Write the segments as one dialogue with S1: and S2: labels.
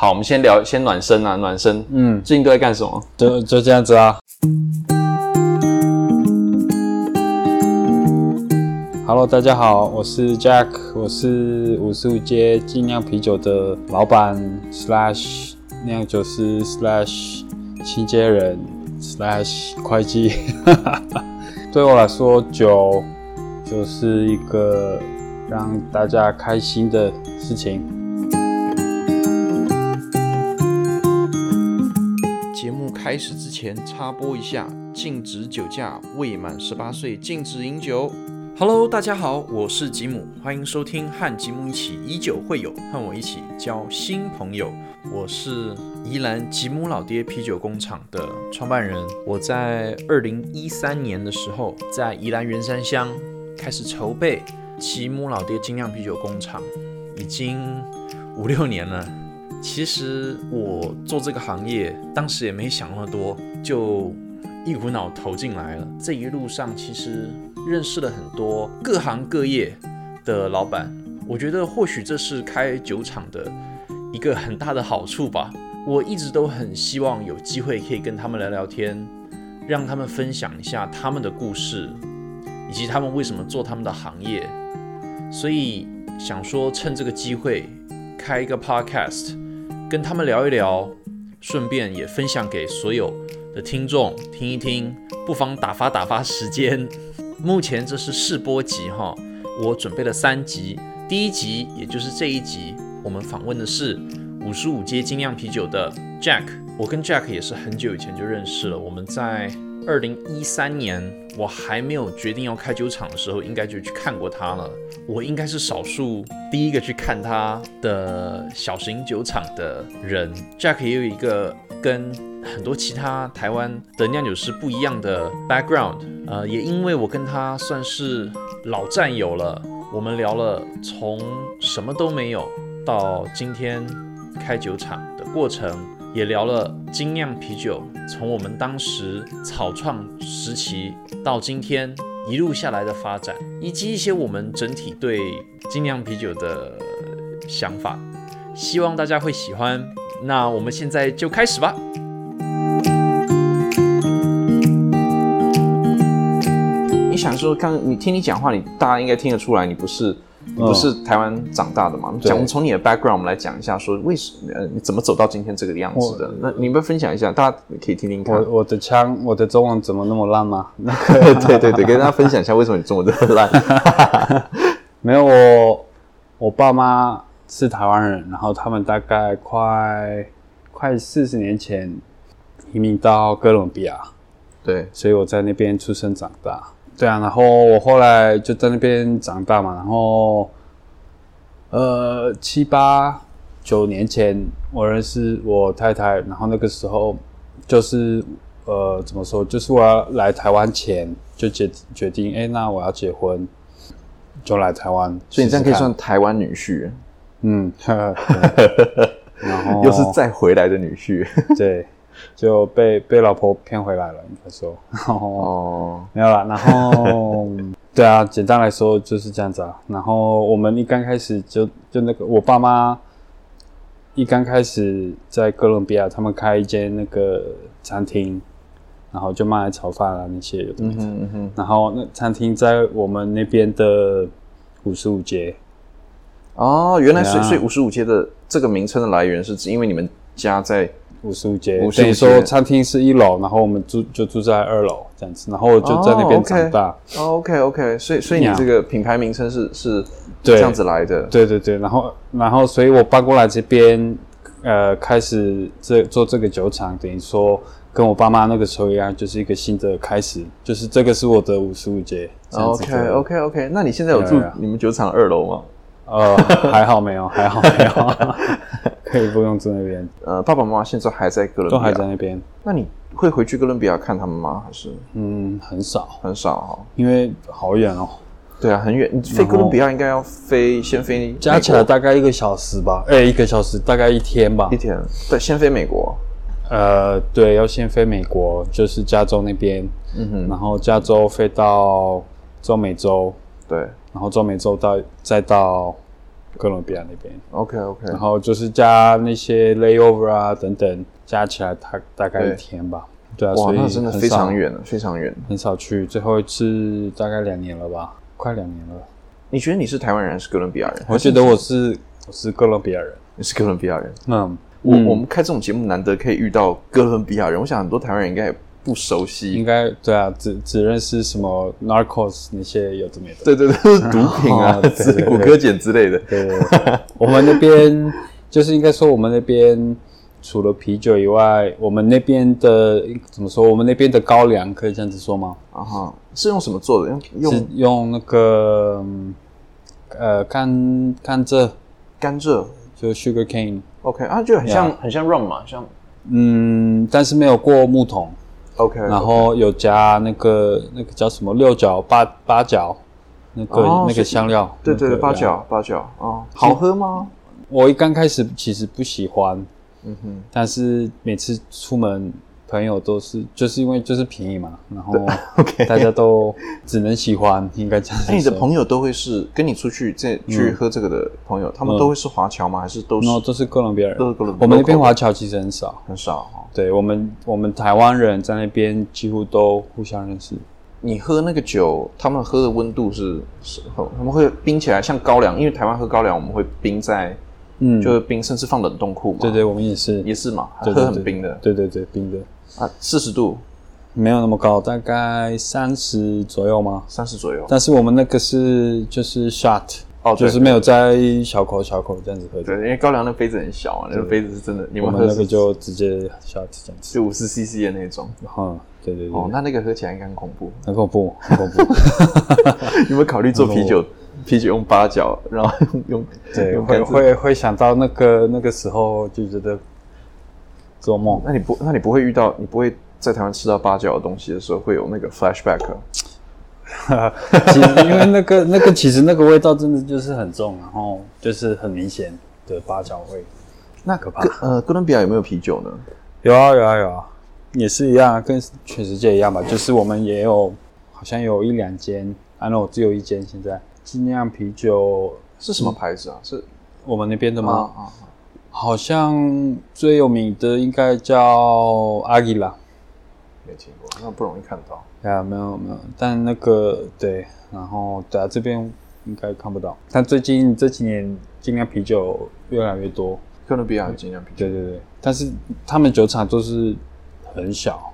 S1: 好，我们先聊，先暖身啊，暖身。
S2: 嗯，
S1: 最近都在干什么？
S2: 就就这样子啊。Hello，大家好，我是 Jack，我是五十五街精酿啤酒的老板 slash 酿酒师 slash 清洁人 slash 会计。对我来说，酒就是一个让大家开心的事情。
S3: 开始之前插播一下，禁止酒驾，未满十八岁禁止饮酒。Hello，大家好，我是吉姆，欢迎收听和吉姆一起以酒会友，和我一起交新朋友。我是宜兰吉姆老爹啤酒工厂的创办人。我在二零一三年的时候，在宜兰员山乡开始筹备吉姆老爹精酿啤酒工厂，已经五六年了。其实我做这个行业，当时也没想那么多，就一股脑投进来了。这一路上，其实认识了很多各行各业的老板。我觉得或许这是开酒厂的一个很大的好处吧。我一直都很希望有机会可以跟他们聊聊天，让他们分享一下他们的故事，以及他们为什么做他们的行业。所以想说，趁这个机会开一个 podcast。跟他们聊一聊，顺便也分享给所有的听众听一听，不妨打发打发时间。目前这是试播集哈，我准备了三集，第一集也就是这一集，我们访问的是五十五街精酿啤酒的 Jack。我跟 Jack 也是很久以前就认识了，我们在二零一三年我还没有决定要开酒厂的时候，应该就去看过他了。我应该是少数第一个去看他的小型酒厂的人。Jack 也有一个跟很多其他台湾的酿酒师不一样的 background，呃，也因为我跟他算是老战友了，我们聊了从什么都没有到今天开酒厂的过程，也聊了精酿啤酒从我们当时草创时期到今天。一路下来的发展，以及一些我们整体对精酿啤酒的想法，希望大家会喜欢。那我们现在就开始吧。
S1: 你想说，刚你听你讲话，你大家应该听得出来，你不是。你不是台湾长大的嘛？讲从你的 background，我们来讲一下，说为什么呃你怎么走到今天这个样子的？那你们分享一下，大家可以听听看。
S2: 我我的腔，我的中文怎么那么烂吗？
S1: 对 对对，跟大家分享一下为什么你中文这么烂。
S2: 没有我，我爸妈是台湾人，然后他们大概快快四十年前移民到哥伦比亚，
S1: 对，
S2: 所以我在那边出生长大。对啊，然后我后来就在那边长大嘛，然后，呃，七八九年前我认识我太太，然后那个时候就是呃，怎么说，就是我要来台湾前就决决定，哎，那我要结婚，就来台湾，
S1: 所以你这样可以算台湾女婿，
S2: 嗯，然后
S1: 又是再回来的女婿，
S2: 对。就被被老婆骗回来了，应该说哦，没有啦。然后 对啊，简单来说就是这样子啊。然后我们一刚开始就就那个我爸妈一刚开始在哥伦比亚，他们开一间那个餐厅，然后就卖炒饭啊那些有的没的。然后那餐厅在我们那边的五十五街。
S1: 哦，原来所以所以五十五街的这个名称的来源是指因为你们家在。
S2: 五十五街，等于说餐厅是一楼，然后我们住就住在二楼这样子，然后就在那边长大。
S1: OK OK，所以所以你这个品牌名称是是这样子来的。
S2: 对对对，然后然后所以我搬过来这边，呃，开始这做这个酒厂，等于说跟我爸妈那个时候一样，就是一个新的开始，就是这个是我的五十五街。
S1: OK OK OK，那你现在有住你们酒厂二楼吗？
S2: 呃，还好没有，还好没有。可以不用住那边。
S1: 呃，爸爸妈妈现在还在哥伦比亚，
S2: 都还在那边。
S1: 那你会回去哥伦比亚看他们吗？还是？
S2: 嗯，很少，
S1: 很少哈。
S2: 因为好远哦。
S1: 对啊，很远。你飞哥伦比亚应该要飞，先飞。
S2: 加起来大概一个小时吧。哎，一个小时大概一天吧。
S1: 一天。对，先飞美国。
S2: 呃，对，要先飞美国，就是加州那边。嗯哼。然后加州飞到中美洲。
S1: 对。
S2: 然后中美洲到再到。哥伦比亚那边。
S3: OK OK，
S2: 然后就是加那些 layover 啊等等，加起来他大概一天吧。对啊，
S3: 哇，那真的非常远了，非常远，
S2: 很少去。最后一次大概两年了吧，快两年了。
S3: 你觉得你是台湾人还是哥伦比亚人？
S2: 我觉得我是我是哥伦比亚人，
S3: 你是哥伦比亚人。嗯，我我们开这种节目难得可以遇到哥伦比亚人，我想很多台湾人应该也不熟悉。
S2: 应该对啊，只只认识什么 narcos 那些有这么的。
S3: 对对对，毒品啊，骨科碱之类的。
S2: 对对对，我们那边就是应该说我们那边。除了啤酒以外，我们那边的怎么说？我们那边的高粱可以这样子说吗？
S3: 啊哈，是用什么做的？用
S2: 用用那个呃甘甘蔗，
S3: 甘蔗
S2: 就 sugar cane。
S3: OK 啊，就很像很像 rum 嘛，像
S2: 嗯，但是没有过木桶。
S3: OK，
S2: 然后有加那个那个叫什么六角八八角，那个那个香料。
S3: 对对对，八角八角啊，好喝吗？
S2: 我一刚开始其实不喜欢。嗯哼，但是每次出门，朋友都是就是因为就是便宜嘛，然后 OK，大家都只能喜欢，应该这样。
S3: 那你的朋友都会是跟你出去这去喝这个的朋友，他们都会是华侨吗？还是都是？
S2: 都是哥伦比亚人，
S3: 都是哥伦。
S2: 我们那边华侨其实很少，
S3: 很少。
S2: 对我们，我们台湾人在那边几乎都互相认识。
S3: 你喝那个酒，他们喝的温度是是，他们会冰起来，像高粱，因为台湾喝高粱，我们会冰在。嗯，就是冰，甚至放冷冻库嘛。
S2: 对对，我们也是，
S3: 也是嘛，喝很冰的。
S2: 对对对，冰的
S3: 啊，四十度，
S2: 没有那么高，大概三十左右吗？
S3: 三十左右。
S2: 但是我们那个是就是 shot，哦，就是没有在小口小口这样子喝。
S3: 对，因为高粱那杯子很小啊，那个杯子是真的。你们
S2: 喝那个就直接 shot 这样子，
S3: 就五十 CC 的那种。
S2: 哈，对对对。
S3: 哦，那那个喝起来应该很恐怖，
S2: 很恐怖，很恐怖。
S3: 有没有考虑做啤酒？啤酒用八角，然后用
S2: 对会会会想到那个那个时候就觉得做梦。
S3: 那你不那你不会遇到你不会在台湾吃到八角的东西的时候会有那个 flashback？
S2: 其实因为那个那个其实那个味道真的就是很重，然后就是很明显的八角味，那可怕。
S3: 呃，哥伦比亚有没有啤酒呢？
S2: 有啊有啊有啊，也是一样，跟全世界一样吧。就是我们也有好像有一两间，啊，那我只有一间现在。精酿啤酒
S3: 是什么牌子啊？是
S2: 我们那边的吗？啊，好像最有名的应该叫阿吉拉，
S3: 没听过，那不容易看到。
S2: 对啊，没有没有，但那个对，然后对啊，这边应该看不到。但最近这几年精酿啤酒越来越多，
S3: 哥伦比亚精酿啤酒，
S2: 对对对，但是他们酒厂都是很小，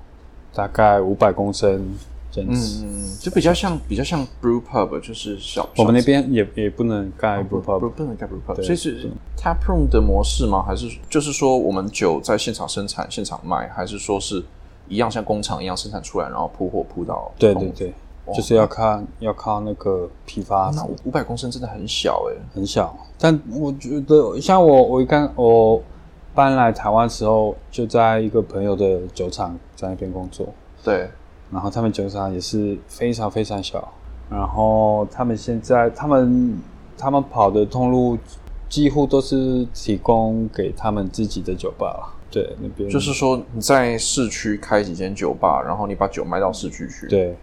S2: 大概五百公升。嗯
S3: 嗯，就比较像比较像 brew pub，就是小。
S2: 我们那边也也不能盖 brew pub，
S3: 不能盖 brew pub，所以是 tap room 的模式吗？还是就是说我们酒在现场生产、现场卖，还是说是一样像工厂一样生产出来，然后铺货铺到？
S2: 对对对，就是要看要靠那个批发。
S3: 那五百公升真的很小哎，
S2: 很小。但我觉得像我我一看我搬来台湾时候，就在一个朋友的酒厂在那边工作。
S3: 对。
S2: 然后他们酒厂也是非常非常小，然后他们现在他们他们跑的通路几乎都是提供给他们自己的酒吧了，对那边
S3: 就是说你在市区开几间酒吧，然后你把酒卖到市区去，
S2: 对，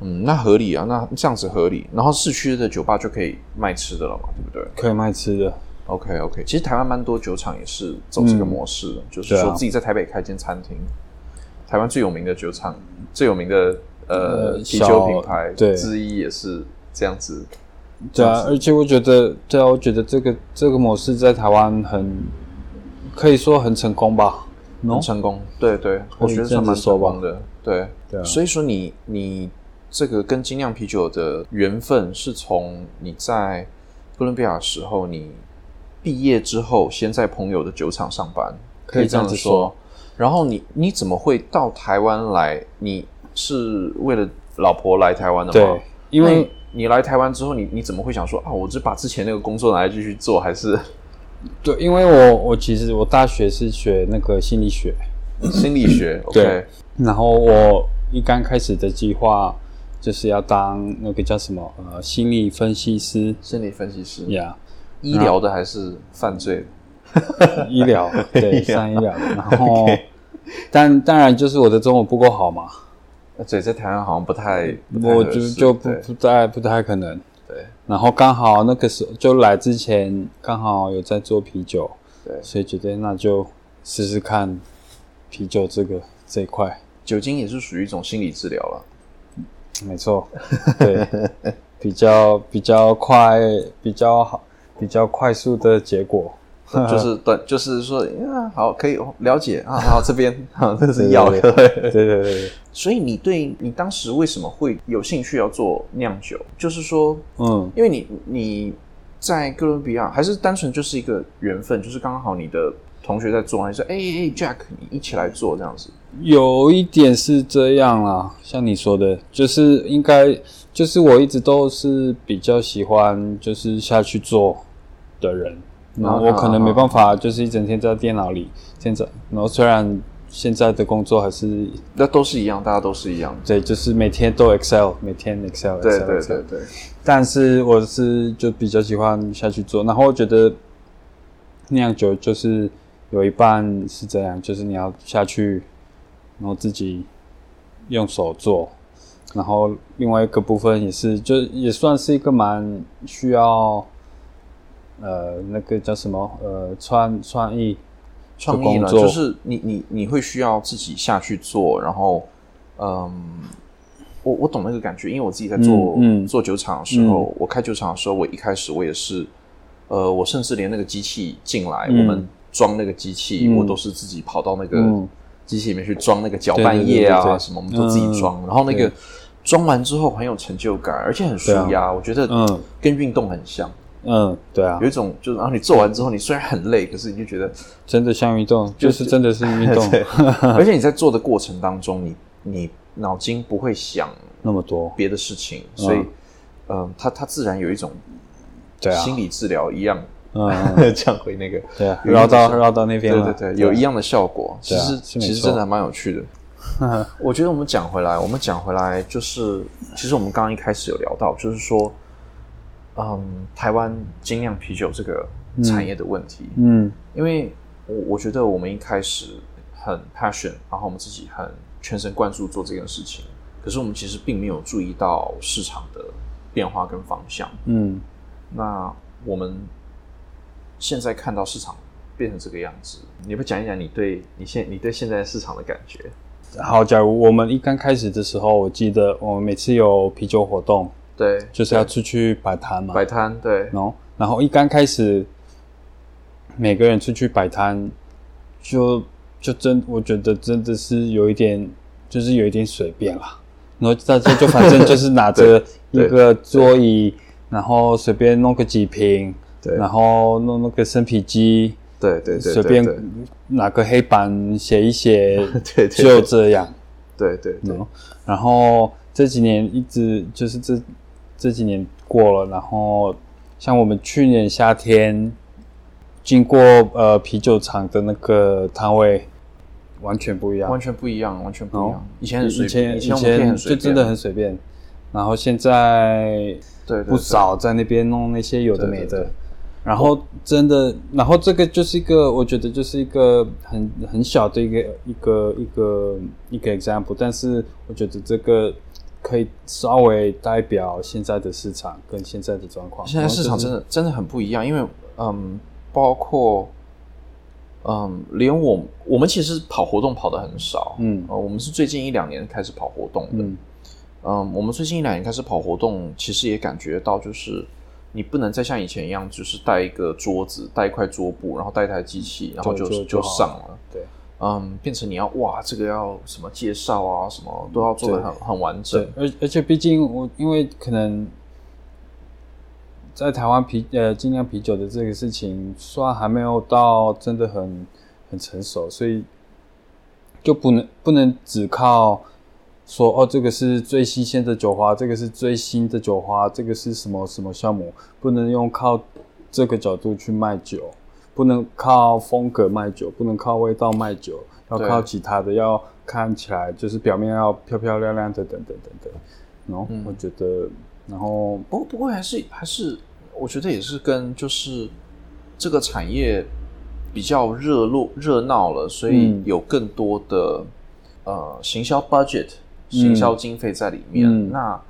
S3: 嗯，那合理啊，那这样子合理，然后市区的酒吧就可以卖吃的了嘛，对不对？
S2: 可以卖吃的
S3: ，OK OK，其实台湾蛮多酒厂也是走这个模式，就是说自己在台北开间餐厅。台湾最有名的酒厂，最有名的呃啤酒品牌之一也是这样子。
S2: 对啊，而且我觉得，对啊，我觉得这个这个模式在台湾很可以说很成功吧？
S3: 很成功，对对，我觉得是蛮成功的。对对，所以说你你这个跟精酿啤酒的缘分是从你在哥伦比亚时候，你毕业之后先在朋友的酒厂上班，
S2: 可以这样子说。
S3: 然后你你怎么会到台湾来？你是为了老婆来台湾的
S2: 吗？对，因为
S3: 你来台湾之后，你你怎么会想说啊？我就把之前那个工作拿来继续做，还是？
S2: 对，因为我我其实我大学是学那个心理学，
S3: 心理学
S2: 对。然后我一刚开始的计划就是要当那个叫什么呃心理分析师，
S3: 心理分析师
S2: 呀，
S3: 医疗的还是犯罪？
S2: 医疗对，上医疗，然后，但当然就是我的中文不够好嘛，
S3: 嘴，在台湾好像不太，
S2: 我就就不不太不太可能，
S3: 对，
S2: 然后刚好那个时候就来之前刚好有在做啤酒，
S3: 对，
S2: 所以觉得那就试试看啤酒这个这一块。
S3: 酒精也是属于一种心理治疗了，
S2: 没错，对，比较比较快，比较好，比较快速的结果。
S3: 就是 短，就是说，啊，好，可以了解啊。好，这边 啊，这是药，
S2: 对对对。
S3: 所以你对你当时为什么会有兴趣要做酿酒？就是说，嗯，因为你你在哥伦比亚，还是单纯就是一个缘分，就是刚好你的同学在做，你说，哎哎，Jack，你一起来做这样子。
S2: 有一点是这样啦，像你说的，就是应该就是我一直都是比较喜欢就是下去做的人。然后我可能没办法，就是一整天在电脑里。现在，然后虽然现在的工作还是，
S3: 那都是一样，大家都是一样。
S2: 对，就是每天都 Excel，每天 Excel。
S3: 对对对对。
S2: 但是我是就比较喜欢下去做，然后我觉得酿酒就是有一半是这样，就是你要下去，然后自己用手做，然后另外一个部分也是，就也算是一个蛮需要。呃，那个叫什么？呃，创创意，
S3: 创意呢？就是你你你会需要自己下去做，然后，嗯，我我懂那个感觉，因为我自己在做做酒厂的时候，我开酒厂的时候，我一开始我也是，呃，我甚至连那个机器进来，我们装那个机器，我都是自己跑到那个机器里面去装那个搅拌液啊什么，我们都自己装，然后那个装完之后很有成就感，而且很舒压，我觉得嗯，跟运动很像。
S2: 嗯，对啊，
S3: 有一种就是，然后你做完之后，你虽然很累，可是你就觉得
S2: 真的像运动，就是真的是运动。
S3: 而且你在做的过程当中，你你脑筋不会想
S2: 那么多。
S3: 别的事情，所以，嗯，它它自然有一种
S2: 对啊。
S3: 心理治疗一样，嗯，讲回那个
S2: 对啊，绕到绕到那边，
S3: 对对对，有一样的效果。其实其实真的还蛮有趣的。我觉得我们讲回来，我们讲回来就是，其实我们刚刚一开始有聊到，就是说。嗯，台湾精酿啤酒这个产业的问题，嗯，因为我我觉得我们一开始很 passion，然后我们自己很全神贯注做这件事情，可是我们其实并没有注意到市场的变化跟方向，嗯，那我们现在看到市场变成这个样子，你不讲一讲你对你现你对现在市场的感觉？
S2: 好，假如我们一刚开始的时候，我记得我们每次有啤酒活动。
S3: 对，
S2: 就是要出去摆摊嘛。
S3: 摆摊，对。
S2: 然后，然后一刚开始，每个人出去摆摊，就就真，我觉得真的是有一点，就是有一点随便啦。然后大家就反正就是拿着 一个桌椅，然后随便弄个几瓶，
S3: 对。
S2: 然后弄那个生啤机，
S3: 对对对。
S2: 随便拿个黑板写一写，
S3: 对，
S2: 就这样。
S3: 对对对。
S2: 然后这几年一直就是这。这几年过了，然后像我们去年夏天经过呃啤酒厂的那个摊位，完全不一样，
S3: 完全不一样，完全不一样。以前很
S2: 随
S3: 便，
S2: 以前就真的很随便，然后现在
S3: 对
S2: 不少在那边弄那些有的没的，然后真的，然后这个就是一个我觉得就是一个很很小的一个一个一个一个 example，但是我觉得这个。可以稍微代表现在的市场跟现在的状况。
S3: 现在市场真的真的很不一样，因为嗯，包括嗯，连我我们其实跑活动跑的很少，嗯，呃，我们是最近一两年开始跑活动的，嗯，我们最近一两年开始跑活动，其实也感觉到就是你不能再像以前一样，就是带一个桌子，带一块桌布，然后带一台机器，然后就就上了，
S2: 对。
S3: 嗯，变成你要哇，这个要什么介绍啊，什么都要做的很很完整。
S2: 而而且毕竟我因为可能在台湾啤呃精酿啤酒的这个事情，虽然还没有到真的很很成熟，所以就不能不能只靠说哦，这个是最新鲜的酒花，这个是最新的酒花，这个是什么什么项目，不能用靠这个角度去卖酒。不能靠风格卖酒，不能靠味道卖酒，要靠其他的，要看起来就是表面要漂漂亮亮的，等等等等。然后我觉得，然后
S3: 不不过还是还是，我觉得也是跟就是这个产业比较热络热闹了，所以有更多的呃行销 budget、行销经费在里面。那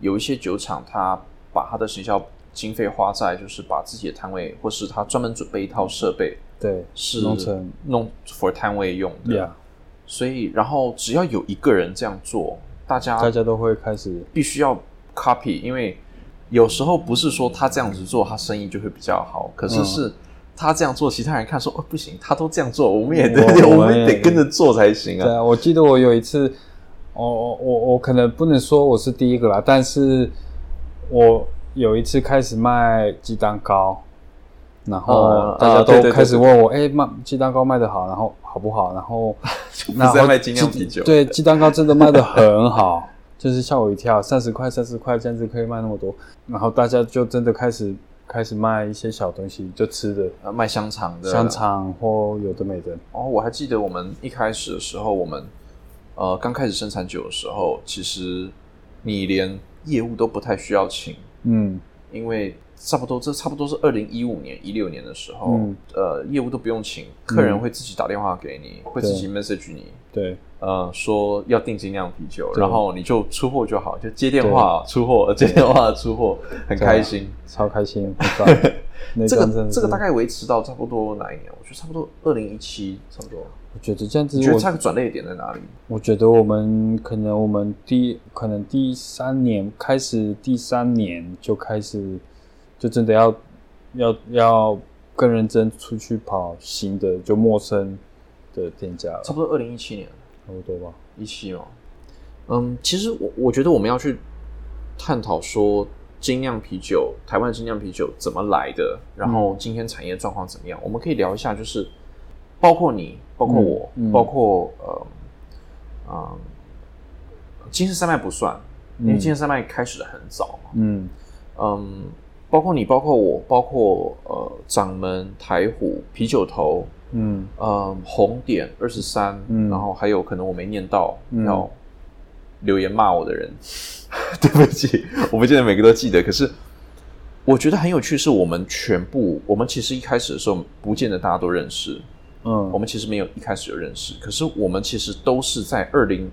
S3: 有一些酒厂它把它的行销经费花在就是把自己的摊位，或是他专门准备一套设备，
S2: 对，
S3: 是
S2: 弄成
S3: 弄 for 摊位用的。
S2: Yeah，
S3: 所以，然后只要有一个人这样做，大家
S2: 大家都会开始
S3: 必须要 copy，因为有时候不是说他这样子做，他生意就会比较好，可是
S2: 嗯
S3: 是他这样做，其他人看说哦不行，他都这样做，我们也得
S2: 我
S3: 们得跟着做才行啊。
S2: 对啊，我记得我有一次，我我我我可能不能说我是第一个啦，但是我有一次开始卖鸡蛋糕，然后
S3: 嗯
S2: 大家都开始问我，哎、卖鸡蛋糕卖的好，然后好不好？然后
S3: 不是在卖精酿啤酒，
S2: 对，鸡蛋糕真的卖的很好，就是吓我一跳，三十块、三十块这样子可以卖那么多，然后大家就真的开始开始卖一些小东西，就吃的
S3: 呃卖香肠的
S2: 香。肠或有的没的，
S3: 哦，我还记得我们一开始的时候，我们呃刚开始生产酒的时候，其实你连业务都不太需要请，
S2: 嗯。
S3: 因为差不多这差不多是二零一五年、一六年的时候，
S2: 嗯。
S3: 呃，业务都不用请，客人会自己打电话给你，会自己 message 你，
S2: 对
S3: 呃，说要定金酿啤酒，然后你就出货就好，就接电话出货，接电话出货，很开心。
S2: 超开心，很棒
S3: 这个这个大概维持到差不多哪一年？我觉得差不多二零一七，差不多。
S2: 我觉得这样子
S3: 你觉得
S2: 我
S3: 它的转捩点在哪里？
S2: 我觉得我们可能我们第可能第三年开始，第三年就开始，就真的要要要更认真出去跑新的，就陌生的店家了，
S3: 差不多二零一七年，
S2: 差不多吧。
S3: 一七哦。嗯，其实我我觉得我们要去探讨说精酿啤酒，台湾的精酿啤酒怎么来的，然后今天产业状况怎么样？我们可以聊一下，就是包括你，包括我，
S2: 嗯嗯
S3: 包括呃，嗯，金氏山脉不算，因为
S2: 嗯
S3: 金氏山脉开始的很早嘛。
S2: 嗯
S3: 嗯，包括你，包括我，包括呃掌门、台虎、啤酒头，
S2: 嗯。
S3: 嗯，红点二十三，
S2: 嗯。
S3: 然后还有可能我没念到，
S2: 嗯。
S3: 要留言骂我的人，对不起，我不见得每个都记得。可是我觉得很有趣，是我们全部，我们其实一开始的时候不见得大家都认识，
S2: 嗯，
S3: 我们其实没有一开始就认识，可是我们其实都是在二零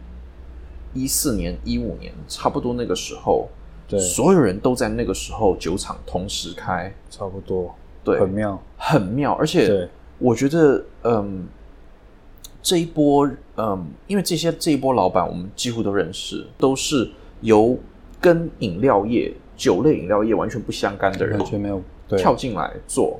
S3: 一四年、一五年差不多那个时候，
S2: 对。
S3: 所有人都在那个时候酒厂同时开，
S2: 差不多，
S3: 对，
S2: 很妙，
S3: 很妙，而且
S2: 对，
S3: 我觉得，嗯，这一波，嗯，因为这些这一波老板我们几乎都认识，都是由跟饮料业、酒类饮料业完全不相干的人
S2: 完全没有对，
S3: 跳进来做，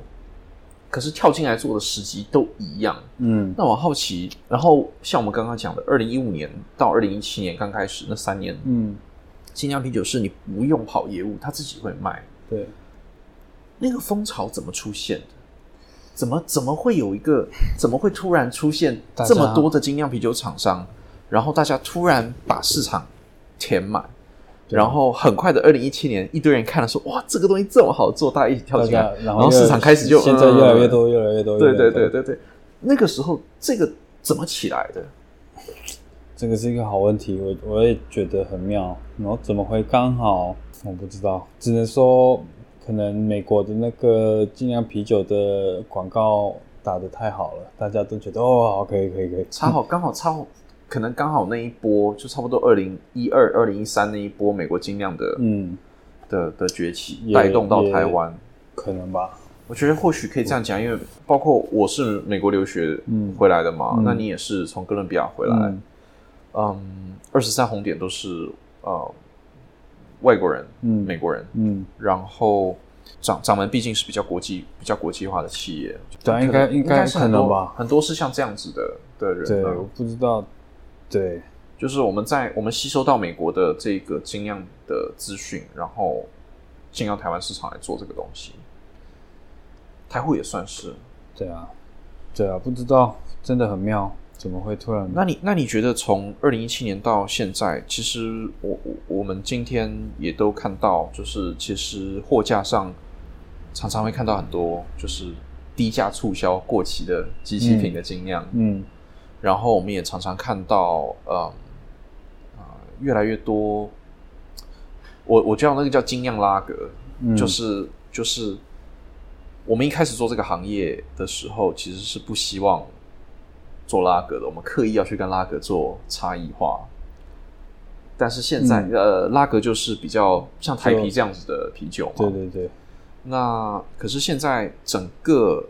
S3: 可是跳进来做的时机都一样。
S2: 嗯
S3: 那我好奇，然后像我们刚刚讲的，二零一五年到二零一七年刚开始那三年，
S2: 嗯，
S3: 新疆啤酒是你不用跑业务，他自己会卖。
S2: 对，
S3: 那个风潮怎么出现的？怎么怎么会有一个？怎么会突然出现这么多的精酿啤酒厂商？然后大家突然把市场填满，然后很快的二零一七年，一堆人看了说：“哇，这个东西这么好做！”大家一起跳
S2: 大
S3: 进来
S2: 家，然
S3: 然后市场开始就
S2: 现在越来越
S3: 嗯
S2: 多，越来越多，
S3: 对对对对对，那个时候这个怎么起来的？
S2: 这个是一个好问题，我我也觉得很妙。然后怎么会刚好？我不知道，只能说可能美国的那个精酿啤酒的广告打得太好了，大家都觉得哦，好，可以可以可以。
S3: 超好刚好超好，可能刚好那一波就差不多二零一二、二零一三那一波美国精酿的
S2: 嗯，
S3: 的的崛起，
S2: 也
S3: 带动到台湾。
S2: 可能吧。
S3: 我觉得或许可以这样讲，因为包括我是美国留学
S2: 嗯
S3: 回来的嘛，
S2: 嗯
S3: 那你也是从哥伦比亚回来，
S2: 嗯
S3: 嗯，二十三红点都是呃外国人，
S2: 嗯
S3: 美国人，
S2: 嗯，
S3: 然后掌掌门毕竟是比较国际、比较国际化的企业，
S2: 对应该应该
S3: 是很多
S2: 吧。
S3: 很多是像这样子的的人，
S2: 对，
S3: 啊
S2: 我不知道。对，
S3: 就是我们在我们吸收到美国的这个精酿的资讯，然后进到台湾市场来做这个东西，台户也算是。
S2: 对啊，对啊，不知道，真的很妙，怎么会突然？
S3: 那你那你觉得从二零一七年到现在，其实我我我们今天也都看到，就是其实货架上常常会看到很多就是低价促销过期的机器品的精酿，
S2: 嗯
S3: 然后我们也常常看到，呃，啊、越来越多，我我叫那个叫精酿拉格，
S2: 嗯，
S3: 就是就是我们一开始做这个行业的时候，其实是不希望做拉格的，我们刻意要去跟拉格做差异化。但是现在呃拉格就是比较像台啤这样子的啤酒嘛。
S2: 对对对。
S3: 那可是现在整个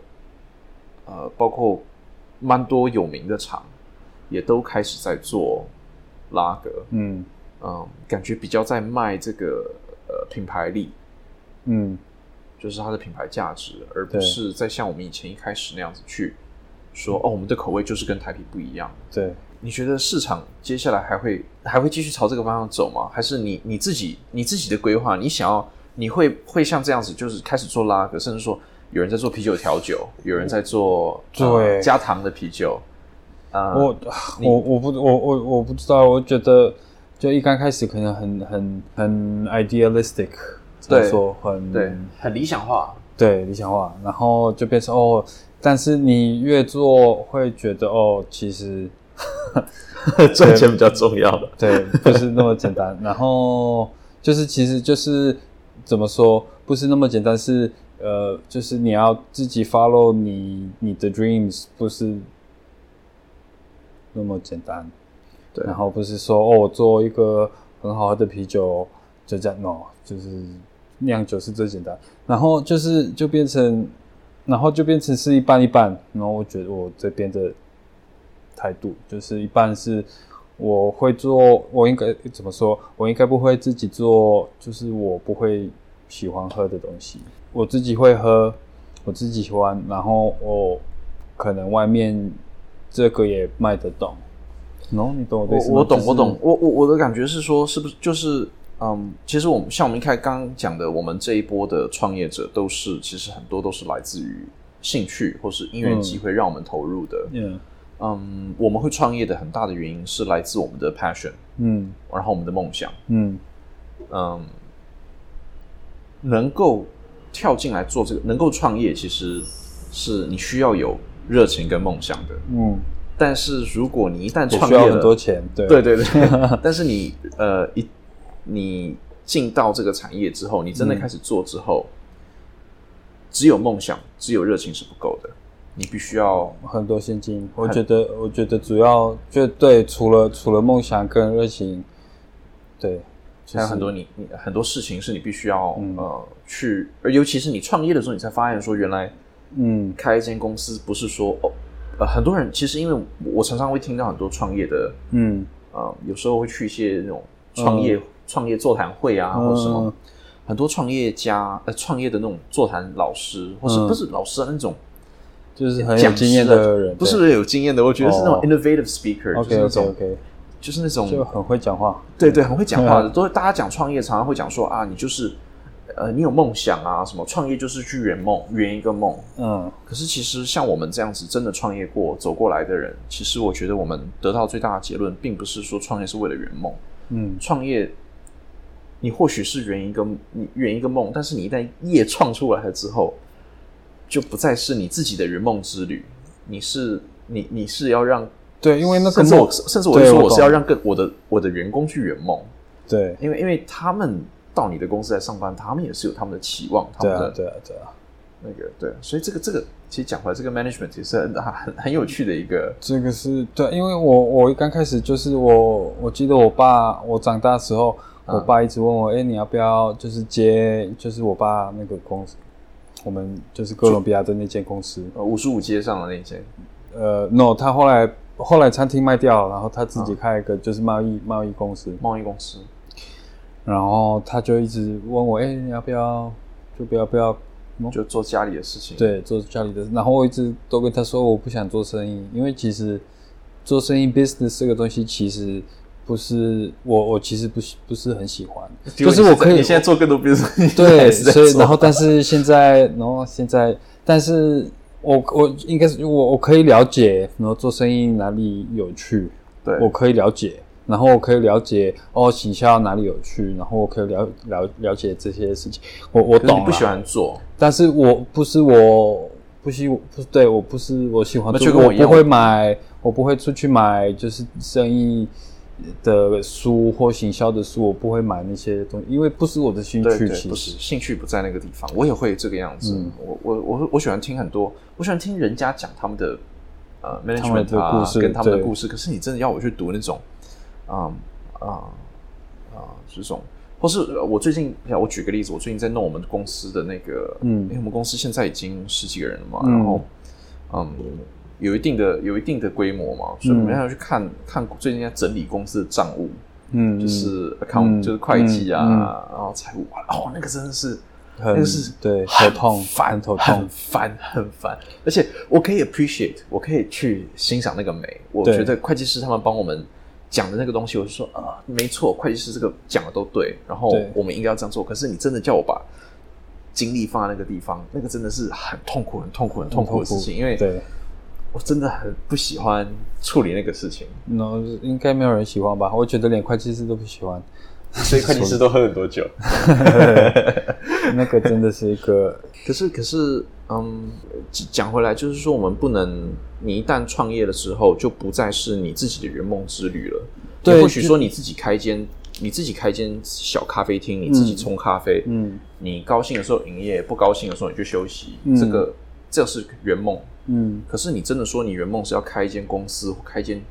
S3: 呃包括蛮多有名的厂也都开始在做拉格。嗯嗯，感觉比较在卖这个呃品牌力。嗯。就是它的品牌价值，而不是在像我们以前一开始那样子去说哦，我们的口味就是跟台啤不一样。
S2: 对，
S3: 你觉得市场接下来还会还会继续朝这个方向走吗？还是你你自己你自己的规划，你想要你会会像这样子，就是开始做拉格，甚至说有人在做啤酒调酒，有人在做
S2: 对
S3: 加糖的啤酒。
S2: 啊，我我我不我我我不知道，我觉得就一刚开始可能很很很 idealistic。
S3: 对，
S2: 说很
S3: 对，很理想化，
S2: 对理想化，然后就变成哦，但是你越做会觉得哦，其实
S3: 赚钱比较重要的，
S2: 对，不是那么简单。然后就是其实就是怎么说，不是那么简单，是呃，就是你要自己 follow 你你的 dreams，不是那么简单。
S3: 对，
S2: 然后不是说哦，我做一个很好喝的啤酒就这样，no，就是。酿酒是最简单，然后就是就变成，然后就变成是一半一半。然后我觉得我这边的态度就是一半是我会做，我应该怎么说？我应该不会自己做，就是我不会喜欢喝的东西。我自己会喝，我自己喜欢，然后我可能外面这个也卖得动。喏，你懂我的意思
S3: 吗？我懂，我懂。我我我的感觉是说，是不是就是？嗯，其实我们像我们一开刚刚讲的，我们这一波的创业者都是，其实很多都是来自于兴趣或是因缘机会让我们投入的。嗯，嗯，我们会创业的很大的原因是来自我们的 passion，嗯，然后我们的梦想，嗯嗯，能够跳进来做这个，能够创业，其实是你需要有热情跟梦想的。嗯，但是如果你一旦创业了，
S2: 很多钱，对
S3: 对对对，但是你呃一。你进到这个产业之后，你真的开始做之后，只有梦想、只有热情是不够的，你必须要
S2: 很多现金。我觉得，我觉得主要就对，除了除了梦想跟热情，对，
S3: 还有很多你你很多事情是你必须要呃去，而尤其是你创业的时候，你才发现说原来，嗯，开一间公司不是说哦，呃，很多人其实因为我常常会听到很多创业的，嗯，呃，有时候会去一些那种创业。创业座谈会啊，或什么，很多创业家呃，创业的那种座谈老师，或是不是老师的那种，
S2: 就是很有经验的人，
S3: 不是有经验的，我觉得是那种 innovative speaker，
S2: 就是那种，
S3: 就是那种
S2: 就很会讲话，
S3: 对对，很会讲话的，都大家讲创业，常常会讲说啊，你就是呃，你有梦想啊，什么创业就是去圆梦，圆一个梦，嗯。可是其实像我们这样子真的创业过走过来的人，其实我觉得我们得到最大的结论，并不是说创业是为了圆梦，嗯，创业。你或许是圆一个你圆一个梦，但是你一旦业创出来了之后，就不再是你自己的圆梦之旅。你是你你是要让
S2: 对，因为那个
S3: 甚至我甚至我就说我是要让更我的我的员工去圆梦。
S2: 对，
S3: 因为因为他们到你的公司来上班，他们也是有他们的期望，他们的
S2: 对啊对啊
S3: 那个对，所以这个这个其实讲回来，这个 management 也是很很很有趣的一个。
S2: 这个是对，因为我我刚开始就是我我记得我爸我长大时候。我爸一直问我，哎，你要不要就是接，就是我爸那个公司，我们就是哥伦比亚的那间公司，
S3: 呃，五十五街上的那间。
S2: 呃，no，他后来后来餐厅卖掉，然后他自己开一个就是贸易贸易公司。
S3: 贸易公司。
S2: 然后他就一直问我，哎，你要不要，就不要不要，
S3: 就做家里的事情。
S2: 对，做家里的。然后我一直都跟他说，我不想做生意，因为其实做生意 business 这个东西其实。不是我，我其实不不是很喜欢，就是我可以
S3: 现在做更多，比如说
S2: 对，所以然后但是现在，然后现在，但是我我应该是我我可以了解，然后做生意哪里有趣，
S3: 对。
S2: 我可以了解，然后我可以了解哦，行销哪里有趣，然后我可以了了了解这些事情，我我懂，
S3: 不喜欢做，
S2: 但是我不是我不喜不对我不是我喜欢做，我不会买，我不会出去买，就是生意。的书或行销的书，我不会买那些东西，因为不是我的兴趣。
S3: 其实兴趣不在那个地方，我也会这个样子。我我我我喜欢听很多，我喜欢听人家讲他们的呃 management
S2: 的故事，
S3: 跟他们的故事。可是你真的要我去读那种，啊啊，啊这种，或是我最近，我举个例子，我最近在弄我们公司的那个，嗯，因为我们公司现在已经十几个人了嘛，然后嗯，有一定的有一定的规模嘛，所以我们要去看看最近在整理公司的账务，嗯，就是 account 就是会计啊，然后财务，哦，那个真的是。那个是
S2: 对头痛，
S3: 烦头痛，很烦，很烦。而且我可以 appreciate，我可以去欣赏那个美。我觉得会计师他们帮我们讲的那个东西，我就说啊，没错，会计师这个讲的都对。然后我们应该要这样做。可是你真的叫我把精力放在那个地方，那个真的是很痛苦、很痛苦、很痛苦的事情。因为我真的很不喜欢处理那个事情。
S2: 那应该没有人喜欢吧？我觉得连会计师都不喜欢。
S3: 所以会计师都喝很多酒，
S2: 那个真的是一个。
S3: 可是可是，嗯，讲回来就是说，我们不能，你一旦创业了之后，就不再是你自己的圆梦之旅了。对，或许说你自己开间，你自己开间小咖啡厅，你自己冲咖啡，嗯，你高兴的时候营业，不高兴的时候你就休息。这个这是圆梦，嗯。可是你真的说你圆梦是要开一间公司或开间，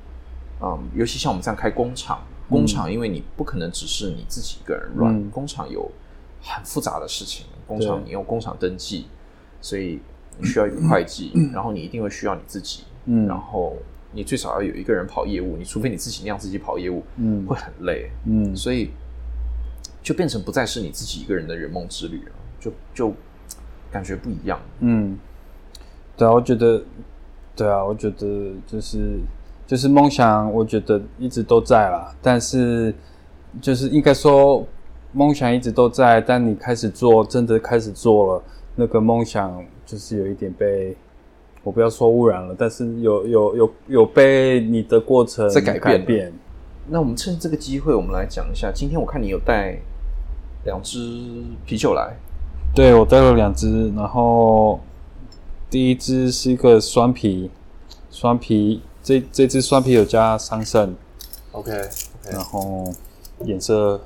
S3: 嗯，尤其像我们这样开工厂。工厂，因为你不可能只是你自己一个人乱，工厂有很复杂的事情。工厂你用工厂登记，所以你需要一个会计，然后你一定会需要你自己，然后你最少要有一个人跑业务。你除非你自己那样自己跑业务，嗯，会很累，嗯，所以就变成不再是你自己一个人的圆梦之旅了，就就感觉不一样。
S2: 嗯，对啊，我觉得，对啊，我觉得就是。就是梦想，我觉得一直都在啦。但是，就是应该说，梦想一直都在。但你开始做，真的开始做了，那个梦想就是有一点被，我不要说污染了，但是有有有有被你的过程
S3: 在改变。那我们趁这个机会，我们来讲一下。今天我看你有带两只啤酒来，
S2: 对我带了两只，然后第一只是一个酸啤，酸啤。这这支酸啤有加桑葚
S3: ，OK，
S2: 然后颜色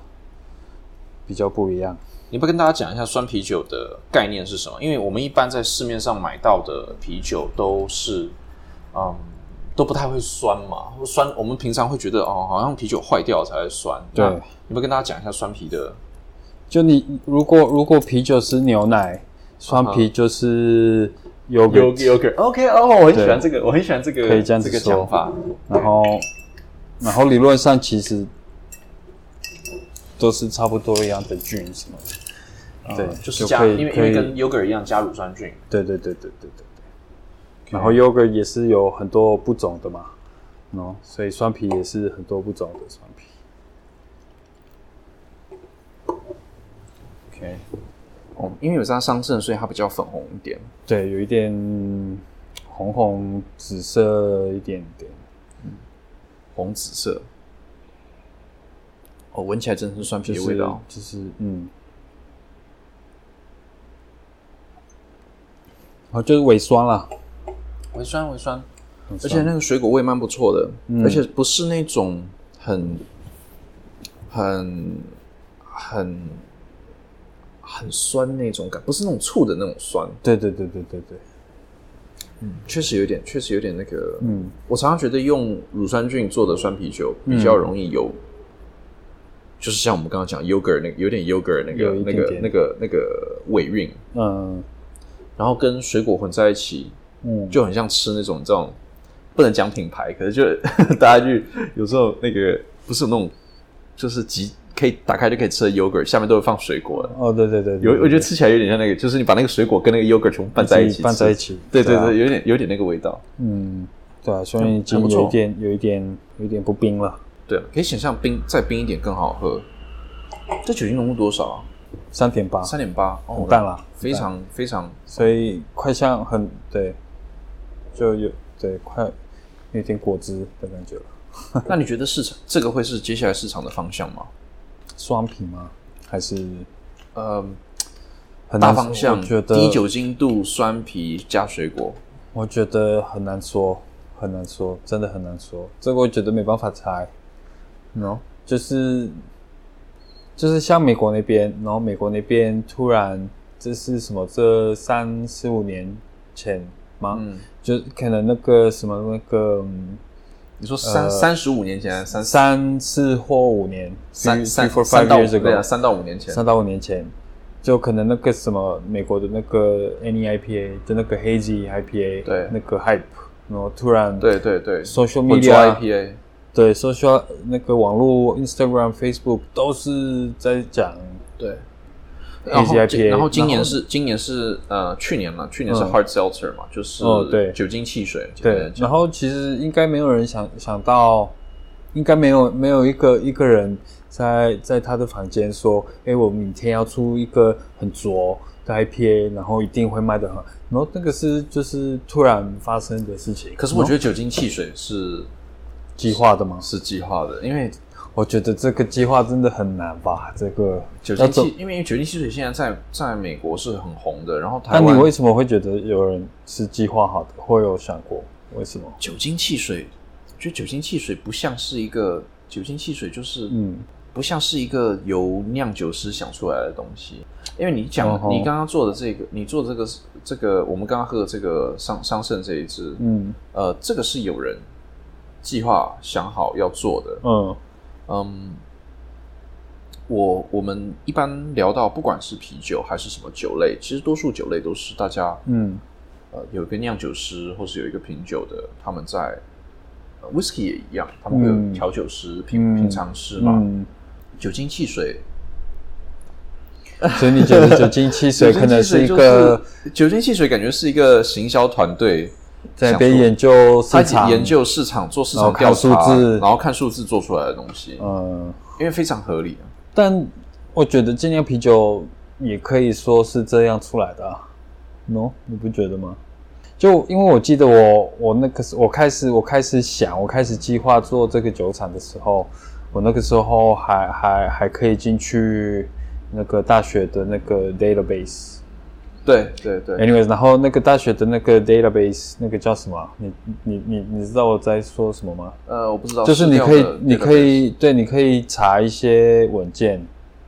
S2: 比较不一样。
S3: 你不跟大家讲一下酸啤酒的概念是什么？因为我们一般在市面上买到的啤酒都是，嗯，都不太会酸嘛。酸，我们平常会觉得哦，好像啤酒坏掉才会酸。
S2: 对，
S3: 你不跟大家讲一下酸啤的？
S2: 就你如果如果啤酒是牛奶，酸啤就是。
S3: yogurt，OK 哦，我很喜欢这个，我很喜欢这个，
S2: 可以这样
S3: 个讲法。
S2: 然后，然后理论上其实都是差不多一样的菌什么
S3: 的。对，就是加，因为因为跟 yogurt 一样加乳酸菌。
S2: 对对对对对对对。然后 yogurt 也是有很多不种的嘛，喏，所以酸皮也是很多不种的酸皮。
S3: OK。哦，因为有加桑葚，所以它比较粉红一点。
S2: 对，有一点红红紫色一点点，
S3: 嗯，红紫色。哦，闻起来真的是酸皮的味道，
S2: 就是嗯，哦，就是尾酸了，
S3: 尾酸尾酸，而且那个水果味蛮不错的，而且不是那种很很很。很酸那种感，不是那种醋的那种酸。
S2: 对对对对对对，
S3: 嗯，确实有点，确实有点那个。嗯，我常常觉得用乳酸菌做的酸啤酒比较容易有，就是像我们刚刚讲 yogurt 那个有点 yogurt 那个那个那个那个尾韵。嗯，然后跟水果混在一起，嗯，就很像吃那种这种不能讲品牌，可是就 大家就有时候那个不是有那种就是极。可以打开就可以吃的 yogurt，下面都会放水果的。
S2: 哦，对对对，
S3: 有我觉得吃起来有点像那个，就是你把那个水果跟那个 yogurt 全部拌在一起，
S2: 拌在一起。
S3: 对对对，有点有点那个味道。
S2: 嗯，对啊，所以已经有一点有一点有一点不冰了。
S3: 对，可以想象冰再冰一点更好喝。这酒精浓度多少啊？
S2: 三点八，
S3: 三点八，
S2: 很淡了，
S3: 非常非常，
S2: 所以快像很对，就有对快有点果汁的感觉了。
S3: 那你觉得市场这个会是接下来市场的方向吗？
S2: 双皮吗？还是
S3: 呃，大方向？觉得低酒精度酸皮加水果，
S2: 我觉得很难说，很难说，真的很难说。这个我觉得没办法猜。喏，就是就是像美国那边，然后美国那边突然这是什么？这三四五年前吗？嗯，就可能那个什么那个
S3: 你说三三十五年前，三
S2: 三四或五年，
S3: 三三三到对啊，三到五年前，
S2: 三到五年前，就可能那个什么美国的那个 NEIPA 的那个 Hazy IPA，
S3: 对，
S2: 那个 Hype，然后突然
S3: 对对对
S2: ，Social Media
S3: IPA，
S2: 对，Social 那个网络 Instagram、Facebook 都是在讲
S3: 对。
S2: 然后，
S3: 然后今年是今年是呃去年嘛，去年是 Hard Seltzer 嘛，就是
S2: 哦对
S3: 酒精汽水
S2: 对。然后其实应该没有人想想到，应该没有没有一个一个人在在他的房间说，哎，我明天要出一个很浊的 IPA，然后一定会卖的很。然后那个是就是突然发生的事情。
S3: 可是我觉得酒精汽水是
S2: 计划的吗？
S3: 是计划的，因为。
S2: 我觉得这个计划真的很难吧？这个
S3: 酒精汽，因为酒精汽水现在在在美国是很红的。然后，
S2: 那你为什么会觉得有人是计划好的？会有想过为什么？
S3: 酒精汽水，我觉得酒精汽水不像是一个酒精汽水，就是嗯，不像是一个由酿酒师想出来的东西。因为你讲你刚刚做的这个，你做这个这个，我们刚刚喝的这个桑桑葚这一支，嗯，呃，这个是有人计划想好要做的，嗯。嗯，我我们一般聊到不管是啤酒还是什么酒类，其实多数酒类都是大家嗯呃有一个酿酒师或是有一个品酒的，他们在 whisky 也一样，他们会有调酒师、品品尝师嘛。酒精汽水，
S2: 所以你觉得酒精汽水 可能是一个
S3: 酒精汽水，感觉是一一个行销团队。
S2: 在边研究市
S3: 场，研究市场，做市场调查，然后看数字做出来的东西。嗯，因为非常合理。
S2: 但我觉得精酿啤酒也可以说是这样出来的啊。喏，你不觉得吗？就因为我记得我我那个我开始我开始想我开始计划做这个酒厂的时候，我那个时候还还还可以进去那个大学的那个 database。
S3: 对对对
S2: ，anyways，然后那个大学的那个 database 那个叫什么？你你你你知道我在说什么吗？
S3: 呃，我不知道。
S2: 就是你可以你可以对，你可以查一些文件，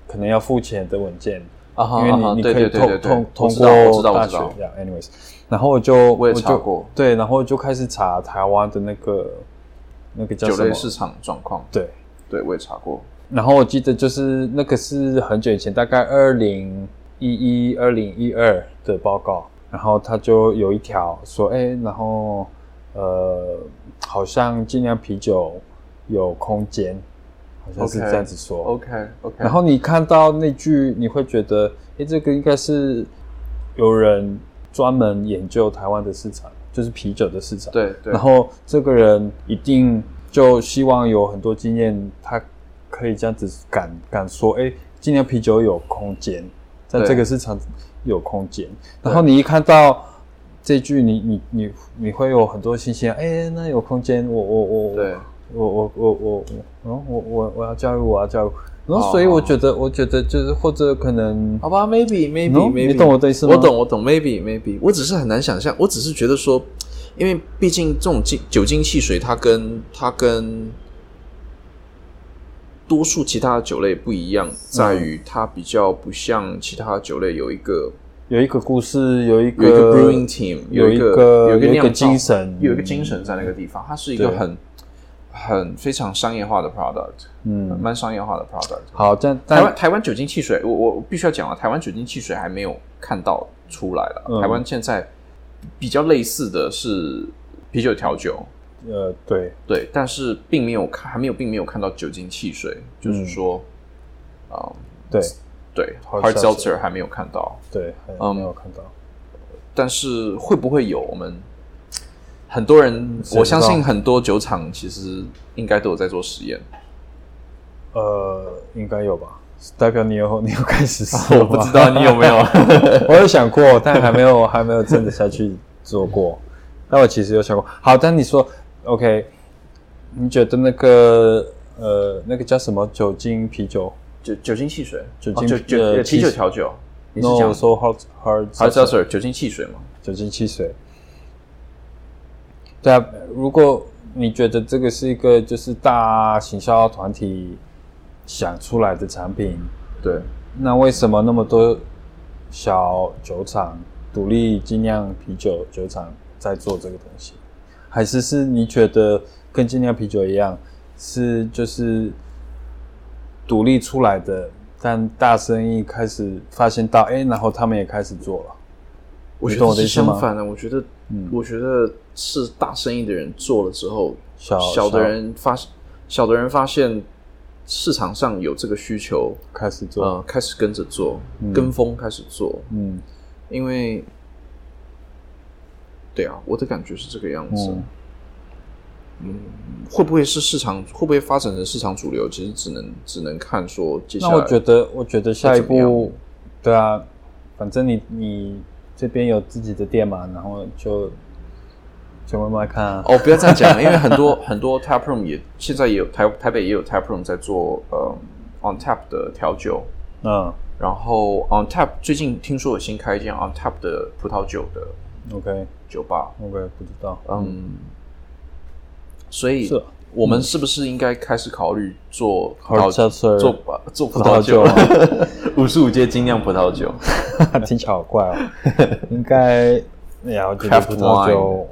S2: 可能要付钱的文件啊，因为你你可以通通通过大学这样。anyways，然后我就
S3: 我也查过，
S2: 对，然后就开始查台湾的那个那个叫什么
S3: 市场状况。
S2: 对
S3: 对，我也查过。
S2: 然后我记得就是那个是很久以前，大概二零。一一二零一二的报告，然后他就有一条说，哎，然后呃，好像尽量啤酒有空间，好像是这样子说。
S3: OK OK。
S2: 然后你看到那句，你会觉得，哎，这个应该是有人专门研究台湾的市场，就是啤酒的市场。
S3: 对对。
S2: 然后这个人一定就希望有很多经验，他可以这样子敢敢说，哎，尽量啤酒有空间。在这个市场有空间，然后你一看到这句，你你你你会有很多信心，哎，那有空间，我我我，
S3: 对，
S2: 我我我我，嗯，我我我要加入，我要加入，然后所以我觉得，我觉得就是或者可能，
S3: 好吧，maybe maybe maybe，
S2: 你懂我的意思
S3: 吗？我懂我懂，maybe maybe，我只是很难想象，我只是觉得说，因为毕竟这种精酒精汽水，它跟它跟。多数其他的酒类不一样，在于它比较不像其他的酒类，有一个
S2: 有一个故事，有
S3: 一
S2: 个
S3: brewing team，
S2: 有一
S3: 个有
S2: 一个精神，
S3: 有一个精神在那个地方。它是一个很很非常商业化的 product，嗯，蛮商业化的 product。
S2: 好，但
S3: 台湾台湾酒精汽水，我我必须要讲了，台湾酒精汽水还没有看到出来了。台湾现在比较类似的是啤酒调酒。
S2: 呃，对
S3: 对，但是并没有看，还没有，并没有看到酒精汽水，就是说，啊，
S2: 对
S3: 对，hard seltzer 还没有看到，
S2: 对，嗯，没有看到，
S3: 但是会不会有？我们很多人，我相信很多酒厂其实应该都有在做实验。
S2: 呃，应该有吧？代表你有你有开始 做？
S3: 我不知道你有没有，
S2: 我有想过，但还没有还没有真的下去做过。但我其实有想过，好，但你说。OK，你觉得那个呃，那个叫什么酒精啤酒？
S3: 酒酒精汽水？
S2: 酒精
S3: 酒啤酒调酒？
S2: 你是讲说 hard hard
S3: hard seltzer 酒精汽水吗？
S2: 酒精汽水。对啊，如果你觉得这个是一个就是大行销团体想出来的产品，
S3: 对，
S2: 那为什么那么多小酒厂、独立精酿啤酒酒厂在做这个东西？还是是你觉得跟精酿啤酒一样，是就是独立出来的，但大生意开始发现到，哎，然后他们也开始做了。
S3: 我觉得是相反的，我觉得，我觉得是大生意的人做了之后，小小的人发小的人发现市场上有这个需求，
S2: 开始做，呃，
S3: 开始跟着做，跟风开始做，嗯，因为，对啊，我的感觉是这个样子，嗯，会不会是市场会不会发展成市场主流？其实只能只能看说接下来。
S2: 那我觉得，我觉得下一步，对啊，反正你你。这边有自己的店嘛，然后就就慢慢看啊。
S3: 哦，不要这样讲，因为很多 很多 tap room 也现在也有台台北也有 tap room 在做呃 on tap 的调酒。嗯。然后 on tap 最近听说有新开一间 on tap 的葡萄酒的
S2: OK
S3: 酒吧。
S2: OK 不知道。
S3: 嗯。所以。是。我们是不是应该开始考虑做葡萄做做葡萄酒？五十五届精酿葡萄酒，
S2: 听起来好怪哦。应该，哎呀，我觉得葡萄酒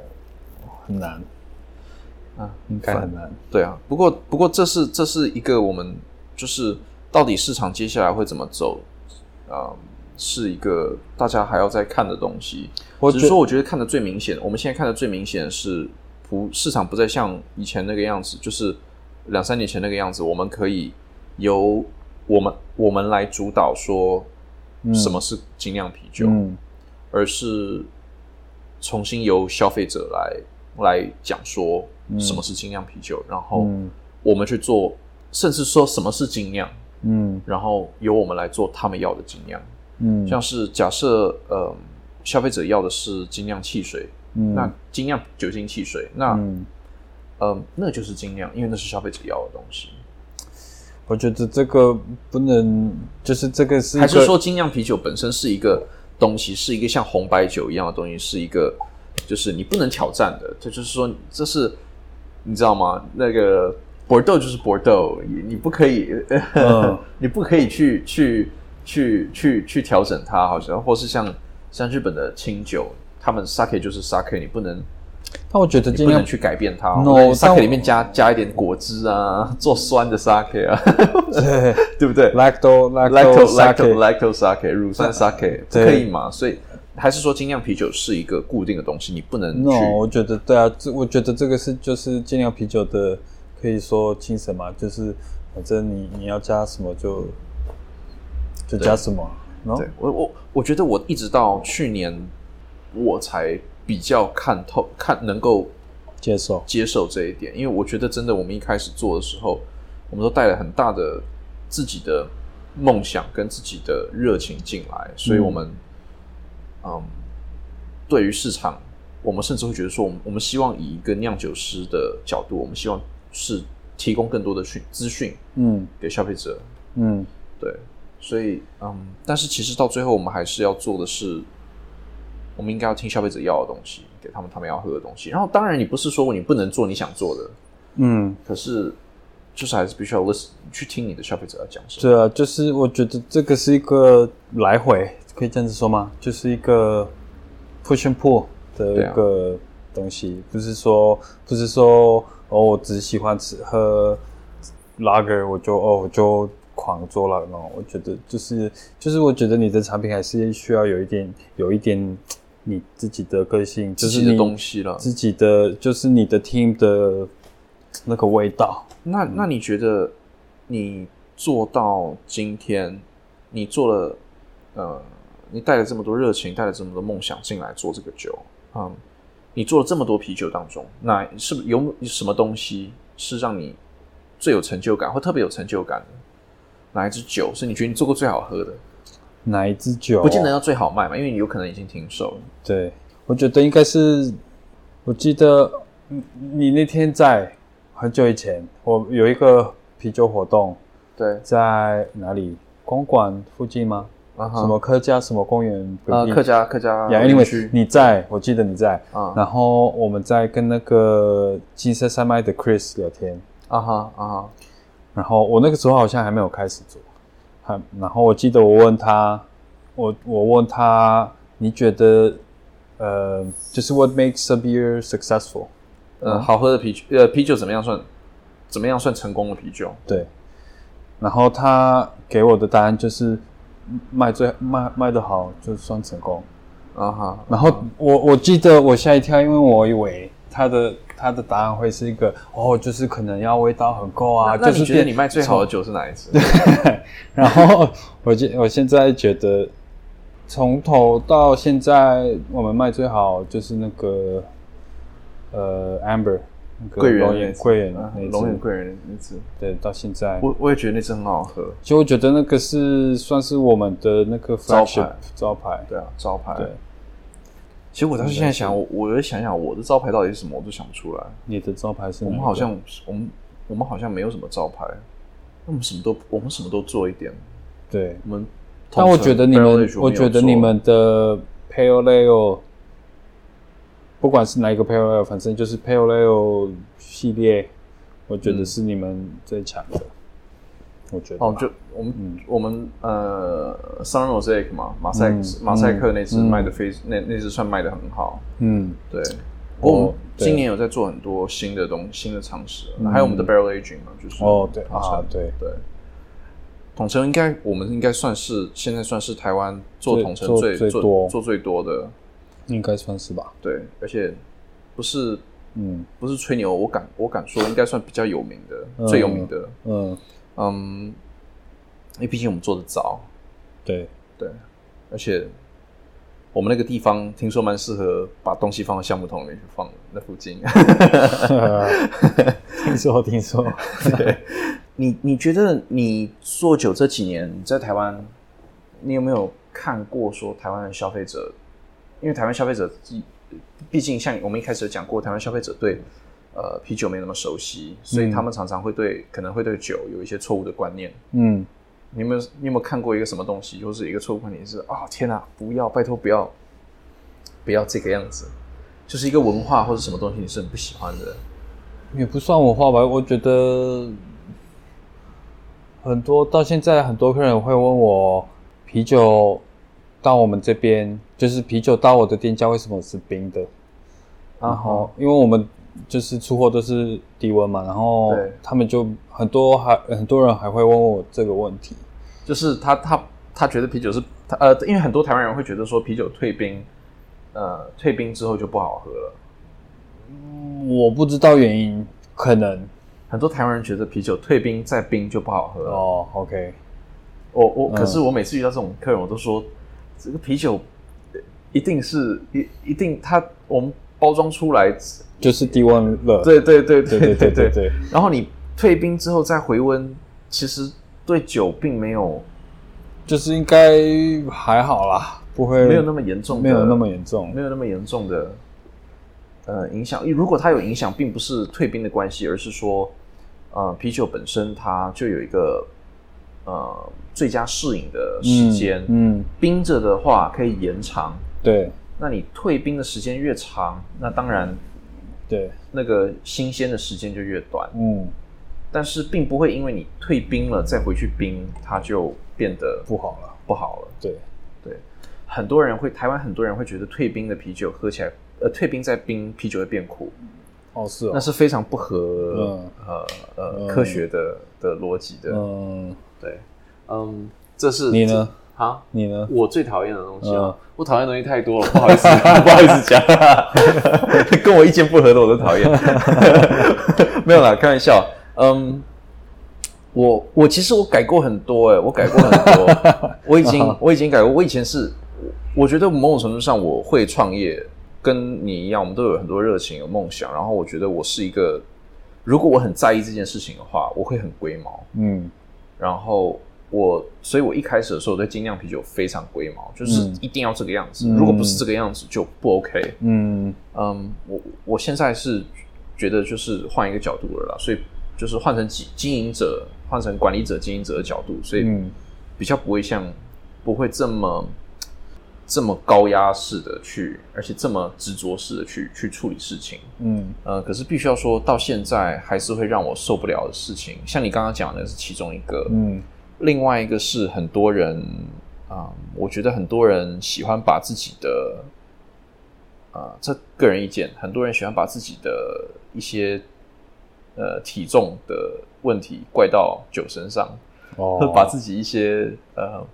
S2: 很难啊，应该很难。
S3: 对啊，不过不过这是这是一个我们就是到底市场接下来会怎么走啊，是一个大家还要再看的东西。只是说，我觉得看的最明显，我们现在看的最明显的是。不，市场不再像以前那个样子，就是两三年前那个样子。我们可以由我们我们来主导说什么是精酿啤酒，而是重新由消费者来来讲说什么是精酿啤酒，然后我们去做，甚至说什么是精酿，嗯，然后由我们来做他们要的精酿，嗯，像是假设呃消费者要的是精酿汽水。嗯那精酿酒精汽水，那嗯，那就是精酿，因为那是消费者要的东西。
S2: 我觉得这个不能，就是这个是
S3: 还是说精酿啤酒本身是一个东西，是一个像红白酒一样的东西，是一个就是你不能挑战的。这就是说，这是你知道吗？那个 Bordeaux 就是 Bordeaux，你不可以，你不可以去去去去去调整它，好像或是像像日本的清酒。他们 sake 就是 sake，你不能。
S2: 但我觉得
S3: 尽量去改变它。No，sake 里面加加一点果汁啊，做酸的 sake 啊，对对不对
S2: ？lacto
S3: lacto lacto lacto sake 乳酸 sake 可以吗？所以还是说精酿啤酒是一个固定的东西，你不能。
S2: No，我觉得对啊，这我觉得这个是就是精酿啤酒的可以说精神嘛，就是反正你你要加什么就就加什么。
S3: 对我我我觉得我一直到去年。我才比较看透、看能够
S2: 接受、
S3: 接受这一点，因为我觉得真的，我们一开始做的时候，我们都带了很大的自己的梦想跟自己的热情进来，所以我们，嗯，对于市场，我们甚至会觉得说，我们我们希望以一个酿酒师的角度，我们希望是提供更多的讯资讯，嗯，给消费者，嗯，对，所以，嗯，但是其实到最后，我们还是要做的是。我们应该要听消费者要的东西，给他们他们要喝的东西。然后，当然，你不是说你不能做你想做的，嗯，可是就是还是必须要 listen 去听你的消费者要讲什么。
S2: 对啊，就是我觉得这个是一个来回，可以这样子说吗？就是一个 push and pull 的一个东西，不是说不是说哦，我只喜欢吃喝 lager，我就哦我就。狂做了哦，我觉得就是就是，我觉得你的产品还是需要有一点有一点你自己的个性，就是
S3: 你东西了，
S2: 自己的就是你的 team 的那个味道。
S3: 那那你觉得你做到今天，你做了呃，你带了这么多热情，带了这么多梦想进来做这个酒，嗯，你做了这么多啤酒当中，那是不是有什么东西是让你最有成就感或特别有成就感的？哪一支酒是你觉得你做过最好喝的？
S2: 哪一支酒
S3: 不见得要最好卖嘛，因为你有可能已经停手了。
S2: 对，我觉得应该是，我记得你那天在很久以前，我有一个啤酒活动，
S3: 对，
S2: 在哪里？公馆附近吗？啊什么客家什么公园？
S3: 啊，客家客家。
S2: 因为你在，我记得你在。啊。然后我们在跟那个金色山脉的 Chris 聊天。啊哈啊哈。然后我那个时候好像还没有开始做，还然后我记得我问他，我我问他，你觉得呃，就是 What makes a beer successful？
S3: 呃，好喝的啤酒，呃，啤酒怎么样算怎么样算成功的啤酒？
S2: 对。然后他给我的答案就是卖最卖卖的好就算成功。啊哈。然后我我记得我吓一跳，因为我以为他的他的答案会是一个哦，就是可能要味道很够啊。
S3: 就是觉得你卖最好的酒是哪一支？
S2: 然后我现我现在觉得从头到现在我们卖最好就是那个。呃，amber，
S3: 桂圆，
S2: 桂圆，
S3: 龙眼桂圆那支，
S2: 对，到现在，
S3: 我我也觉得那支很好喝。
S2: 其实我觉得那个是算是我们的那个
S3: 招牌，
S2: 招牌，
S3: 对啊，招牌。
S2: 对。
S3: 其实我当时现在想，我我在想想我的招牌到底是什么，我都想不出来。
S2: 你的招牌是？
S3: 我们好像，我们我们好像没有什么招牌，我们什么都我们什么都做一点。
S2: 对，
S3: 我们。
S2: 但我觉得你们，我觉得你们的 pale ale。不管是哪一个 Pale Ale，反正就是 Pale Ale 系列，我觉得是你们最强的。我觉得
S3: 哦，就我们我们呃，Sun Mosaic 嘛，马赛马赛克那支卖的非那那支算卖的很好。嗯，对。我今年有在做很多新的东新的尝试，还有我们的 Barrel Aging 嘛，就是
S2: 哦对啊对
S3: 对。统称应该我们应该算是现在算是台湾做统称最
S2: 最多
S3: 做最多的。
S2: 应该算是吧。
S3: 对，而且不是，嗯，不是吹牛，我敢，我敢说，应该算比较有名的，最有名的。嗯嗯，因为毕竟我们做的早。
S2: 对
S3: 对，而且我们那个地方听说蛮适合把东西放到橡木桶里面去放，那附近。
S2: 听说听说。
S3: 对，你你觉得你做酒这几年在台湾，你有没有看过说台湾的消费者？因为台湾消费者，毕竟像我们一开始讲过，台湾消费者对呃啤酒没那么熟悉，所以他们常常会对可能会对酒有一些错误的观念。嗯，你有没有你有没有看过一个什么东西，就是一个错误观念是啊天哪，不要拜托不要不要这个样子，就是一个文化或者什么东西你是很不喜欢的，
S2: 也不算文化吧，我觉得很多到现在很多客人会问我啤酒。到我们这边就是啤酒到我的店家为什么是冰的？然后因为我们就是出货都是低温嘛，然后他们就很多还很多人还会问我这个问题，
S3: 就是他他他觉得啤酒是他呃，因为很多台湾人会觉得说啤酒退冰，呃，退冰之后就不好喝了。
S2: 我不知道原因，可能
S3: 很多台湾人觉得啤酒退冰再冰就不好喝
S2: 哦。OK，
S3: 我我可是我每次遇到这种客人，我都说。这个啤酒一定是一一定，他我们包装出来
S2: 就是低温了，
S3: 对对对对对对对对。然后你退冰之后再回温，其实对酒并没有，
S2: 就是应该还好啦，不会
S3: 没有那么严重，
S2: 没有那么严重，
S3: 没有那么严重的呃影响。如果它有影响，并不是退冰的关系，而是说呃啤酒本身它就有一个。呃，最佳适应的时间，嗯，冰着的话可以延长，
S2: 对。
S3: 那你退冰的时间越长，那当然，
S2: 对，
S3: 那个新鲜的时间就越短，嗯。但是并不会因为你退冰了再回去冰，它就变得
S2: 不好了，
S3: 不好了。
S2: 对，
S3: 对。很多人会，台湾很多人会觉得退冰的啤酒喝起来，呃，退冰再冰啤酒会变苦。
S2: 哦，是，
S3: 那是非常不合呃呃科学的的逻辑的，嗯。对，嗯，这是
S2: 你呢？
S3: 好，
S2: 你呢？
S3: 我最讨厌的东西啊，我讨厌东西太多了，不好意思，不好意思讲，跟我意见不合的我都讨厌。没有啦，开玩笑。嗯，我我其实我改过很多，哎，我改过很多，我已经我已经改过。我以前是，我觉得某种程度上我会创业，跟你一样，我们都有很多热情、有梦想。然后我觉得我是一个，如果我很在意这件事情的话，我会很龟毛。嗯。然后我，所以我一开始的时候对精酿啤酒非常龟毛，就是一定要这个样子，如果不是这个样子就不 OK。嗯嗯，我我现在是觉得就是换一个角度了啦，所以就是换成经经营者，换成管理者、经营者的角度，所以比较不会像不会这么这么高压式的去，而且这么执着式的去去处理事情。嗯呃，可是必须要说到现在还是会让我受不了的事情，像你刚刚讲的是其中一个。嗯，另外一个是很多人啊，我觉得很多人喜欢把自己的啊，这个人意见，很多人喜欢把自己的一些呃体重的问题怪到酒身上，哦，把自己一些呃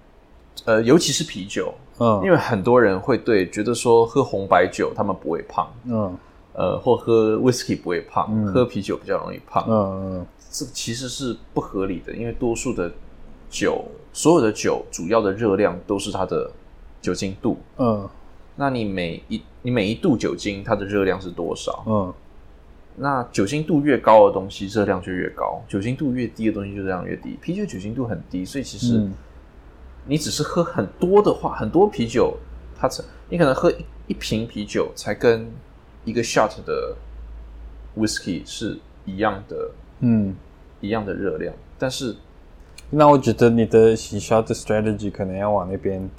S3: 呃，尤其是啤酒，嗯，因为很多人会对觉得说喝红白酒他们不会胖，嗯，呃，或喝 whisky 不会胖，喝啤酒比较容易胖，嗯嗯，这其实是不合理的，因为多数的酒，所有的酒主要的热量都是它的酒精度，嗯。那你每一你每一度酒精，它的热量是多少？嗯，那酒精度越高的东西，热量就越高；酒精度越低的东西，就热量越低。啤酒酒精度很低，所以其实你只是喝很多的话，很多啤酒，它才你可能喝一一瓶啤酒，才跟一个 shot 的 whisky 是一样的，嗯，一样的热量。但是，
S2: 那我觉得你的洗 shot strategy 可能要往那边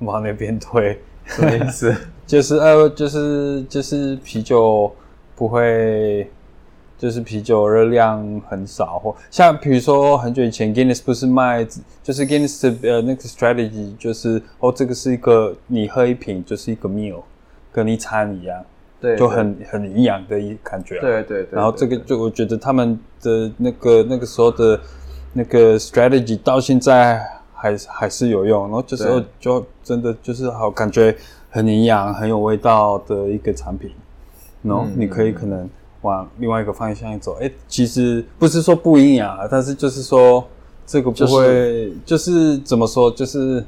S2: 往那边推。
S3: 什么意思？
S2: 就是呃，就是就是啤酒不会，就是啤酒热量很少，或像比如说很久以前，Guinness 不是卖，就是 Guinness 的呃那个 strategy 就是哦，这个是一个你喝一瓶就是一个 meal，跟一餐一样，
S3: 对，
S2: 就很很营养的一感觉。
S3: 对对对。
S2: 然后这个就我觉得他们的那个那个时候的那个 strategy 到现在。还还是有用，然后就是就真的就是好感觉很营养、很有味道的一个产品，然后你可以可能往另外一个方向走。哎，其实不是说不营养，但是就是说这个不会，就是怎么说，就是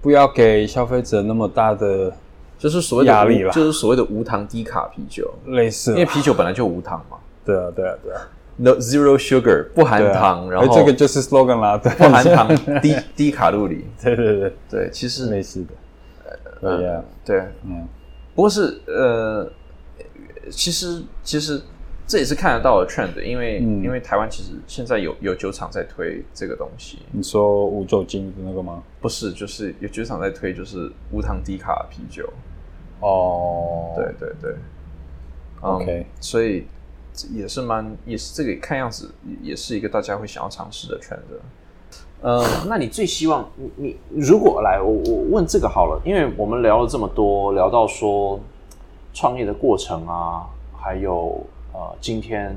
S2: 不要给消费者那么大的
S3: 就是所谓的压力了，就是所谓的无糖低卡啤酒
S2: 类似，
S3: 因为啤酒本来就无糖嘛。
S2: 对啊，对啊，对啊。
S3: No zero sugar 不含糖，然后
S2: 这个就是 slogan 啦，
S3: 不含糖，低低卡路里。
S2: 对对对
S3: 对，其实
S2: 类似的。对呀，
S3: 对，嗯，不过是呃，其实其实这也是看得到的 trend，因为因为台湾其实现在有有酒厂在推这个东西。
S2: 你说无酒精的那个吗？
S3: 不是，就是有酒厂在推，就是无糖低卡啤酒。
S2: 哦，
S3: 对对对
S2: ，OK，
S3: 所以。也是蛮，也是这个看样子也是一个大家会想要尝试的圈子。呃，那你最希望你你如果来我我问这个好了，因为我们聊了这么多，聊到说创业的过程啊，还有呃今天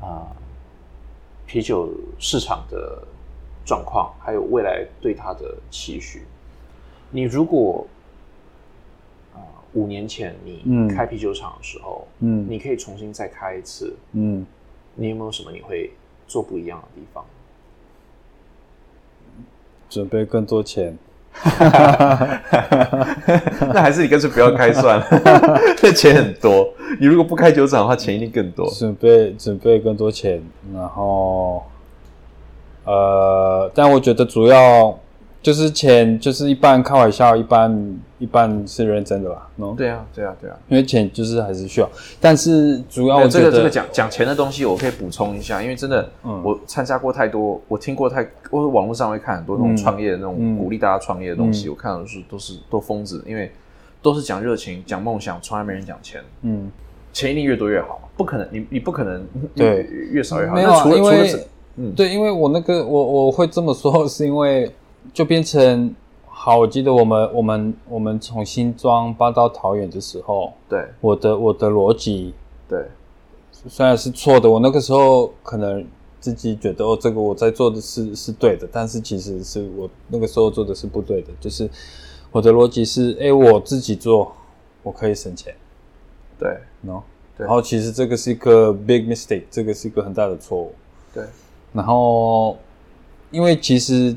S3: 啊啤酒市场的状况，还有未来对它的期许，你如果。五年前你开啤酒厂的时候，嗯，你可以重新再开一次，嗯，你有没有什么你会做不一样的地方？
S2: 准备更多钱，
S3: 那还是你干脆不要开算了，那钱很多。你如果不开酒厂的话，钱一定更多。
S2: 准备准备更多钱，然后，呃，但我觉得主要。就是钱，就是一半开玩笑，一半一半是认真的啦。
S3: 对啊，对啊，对啊，
S2: 因为钱就是还是需要，但是主要我
S3: 这个这个讲讲钱的东西，我可以补充一下，因为真的，我参加过太多，我听过太，我网络上会看很多那种创业的那种鼓励大家创业的东西，我看到的是都是都疯子，因为都是讲热情、讲梦想，从来没人讲钱。嗯，钱一定越多越好，不可能，你你不可能
S2: 对
S3: 越少越好。
S2: 没有，因为嗯，对，因为我那个我我会这么说，是因为。就变成好，我记得我们我们我们从新庄搬到桃园的时候，
S3: 对。
S2: 我的我的逻辑，
S3: 对。
S2: 虽然是错的，我那个时候可能自己觉得哦，这个我在做的是是对的，但是其实是我那个时候做的是不对的，就是我的逻辑是，哎，我自己做我可以省钱，
S3: 对
S2: ，no，然后其实这个是一个 big mistake，这个是一个很大的错误，
S3: 对，
S2: 然后因为其实。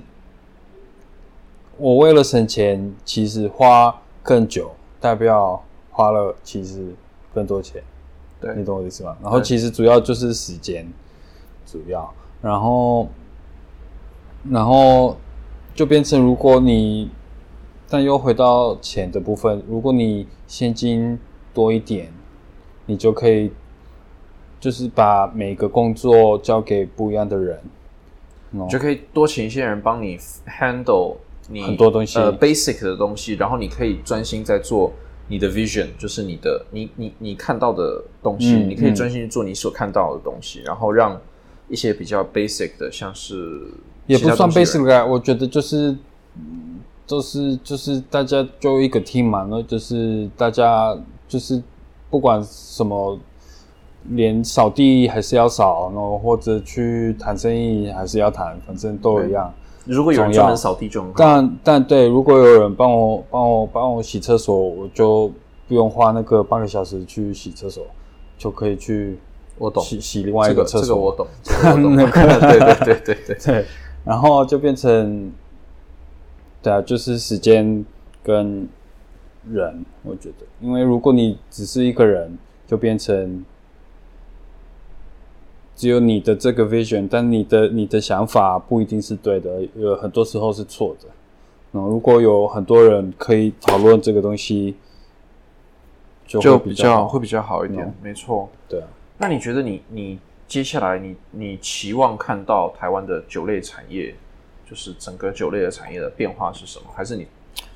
S2: 我为了省钱，其实花更久，代表花了其实更多钱。
S3: 对，
S2: 你懂我意思吗？然后其实主要就是时间，主要，然后，然后就变成如果你，但又回到钱的部分，如果你现金多一点，你就可以，就是把每个工作交给不一样的人，
S3: 就可以多请一些人帮你 handle。你
S2: 很多东西，
S3: 呃，basic 的东西，然后你可以专心在做你的 vision，就是你的你你你看到的东西，你可以专心做你所看到的东西，然后让一些比较 basic 的，像是
S2: 也不算 basic 啊，我觉得就是就是就是大家就一个 team 嘛，那就是大家就是不管什么连扫地还是要扫，然后或者去谈生意还是要谈，反正都一样。
S3: 如果有人专门扫地就很好。
S2: 但但对，如果有人帮我帮我帮我洗厕所，我就不用花那个半个小时去洗厕所，就可以去
S3: 我懂
S2: 洗洗另外一个厕所。
S3: 这个我懂，那个对对对对对
S2: 对。然后就变成，对啊，就是时间跟人，我觉得，因为如果你只是一个人，就变成。只有你的这个 vision，但你的你的想法不一定是对的，有很多时候是错的。那如果有很多人可以讨论这个东西，
S3: 就比较会比较好一点。没错，
S2: 对啊。
S3: 那你觉得你你接下来你你期望看到台湾的酒类产业，就是整个酒类的产业的变化是什么？还是你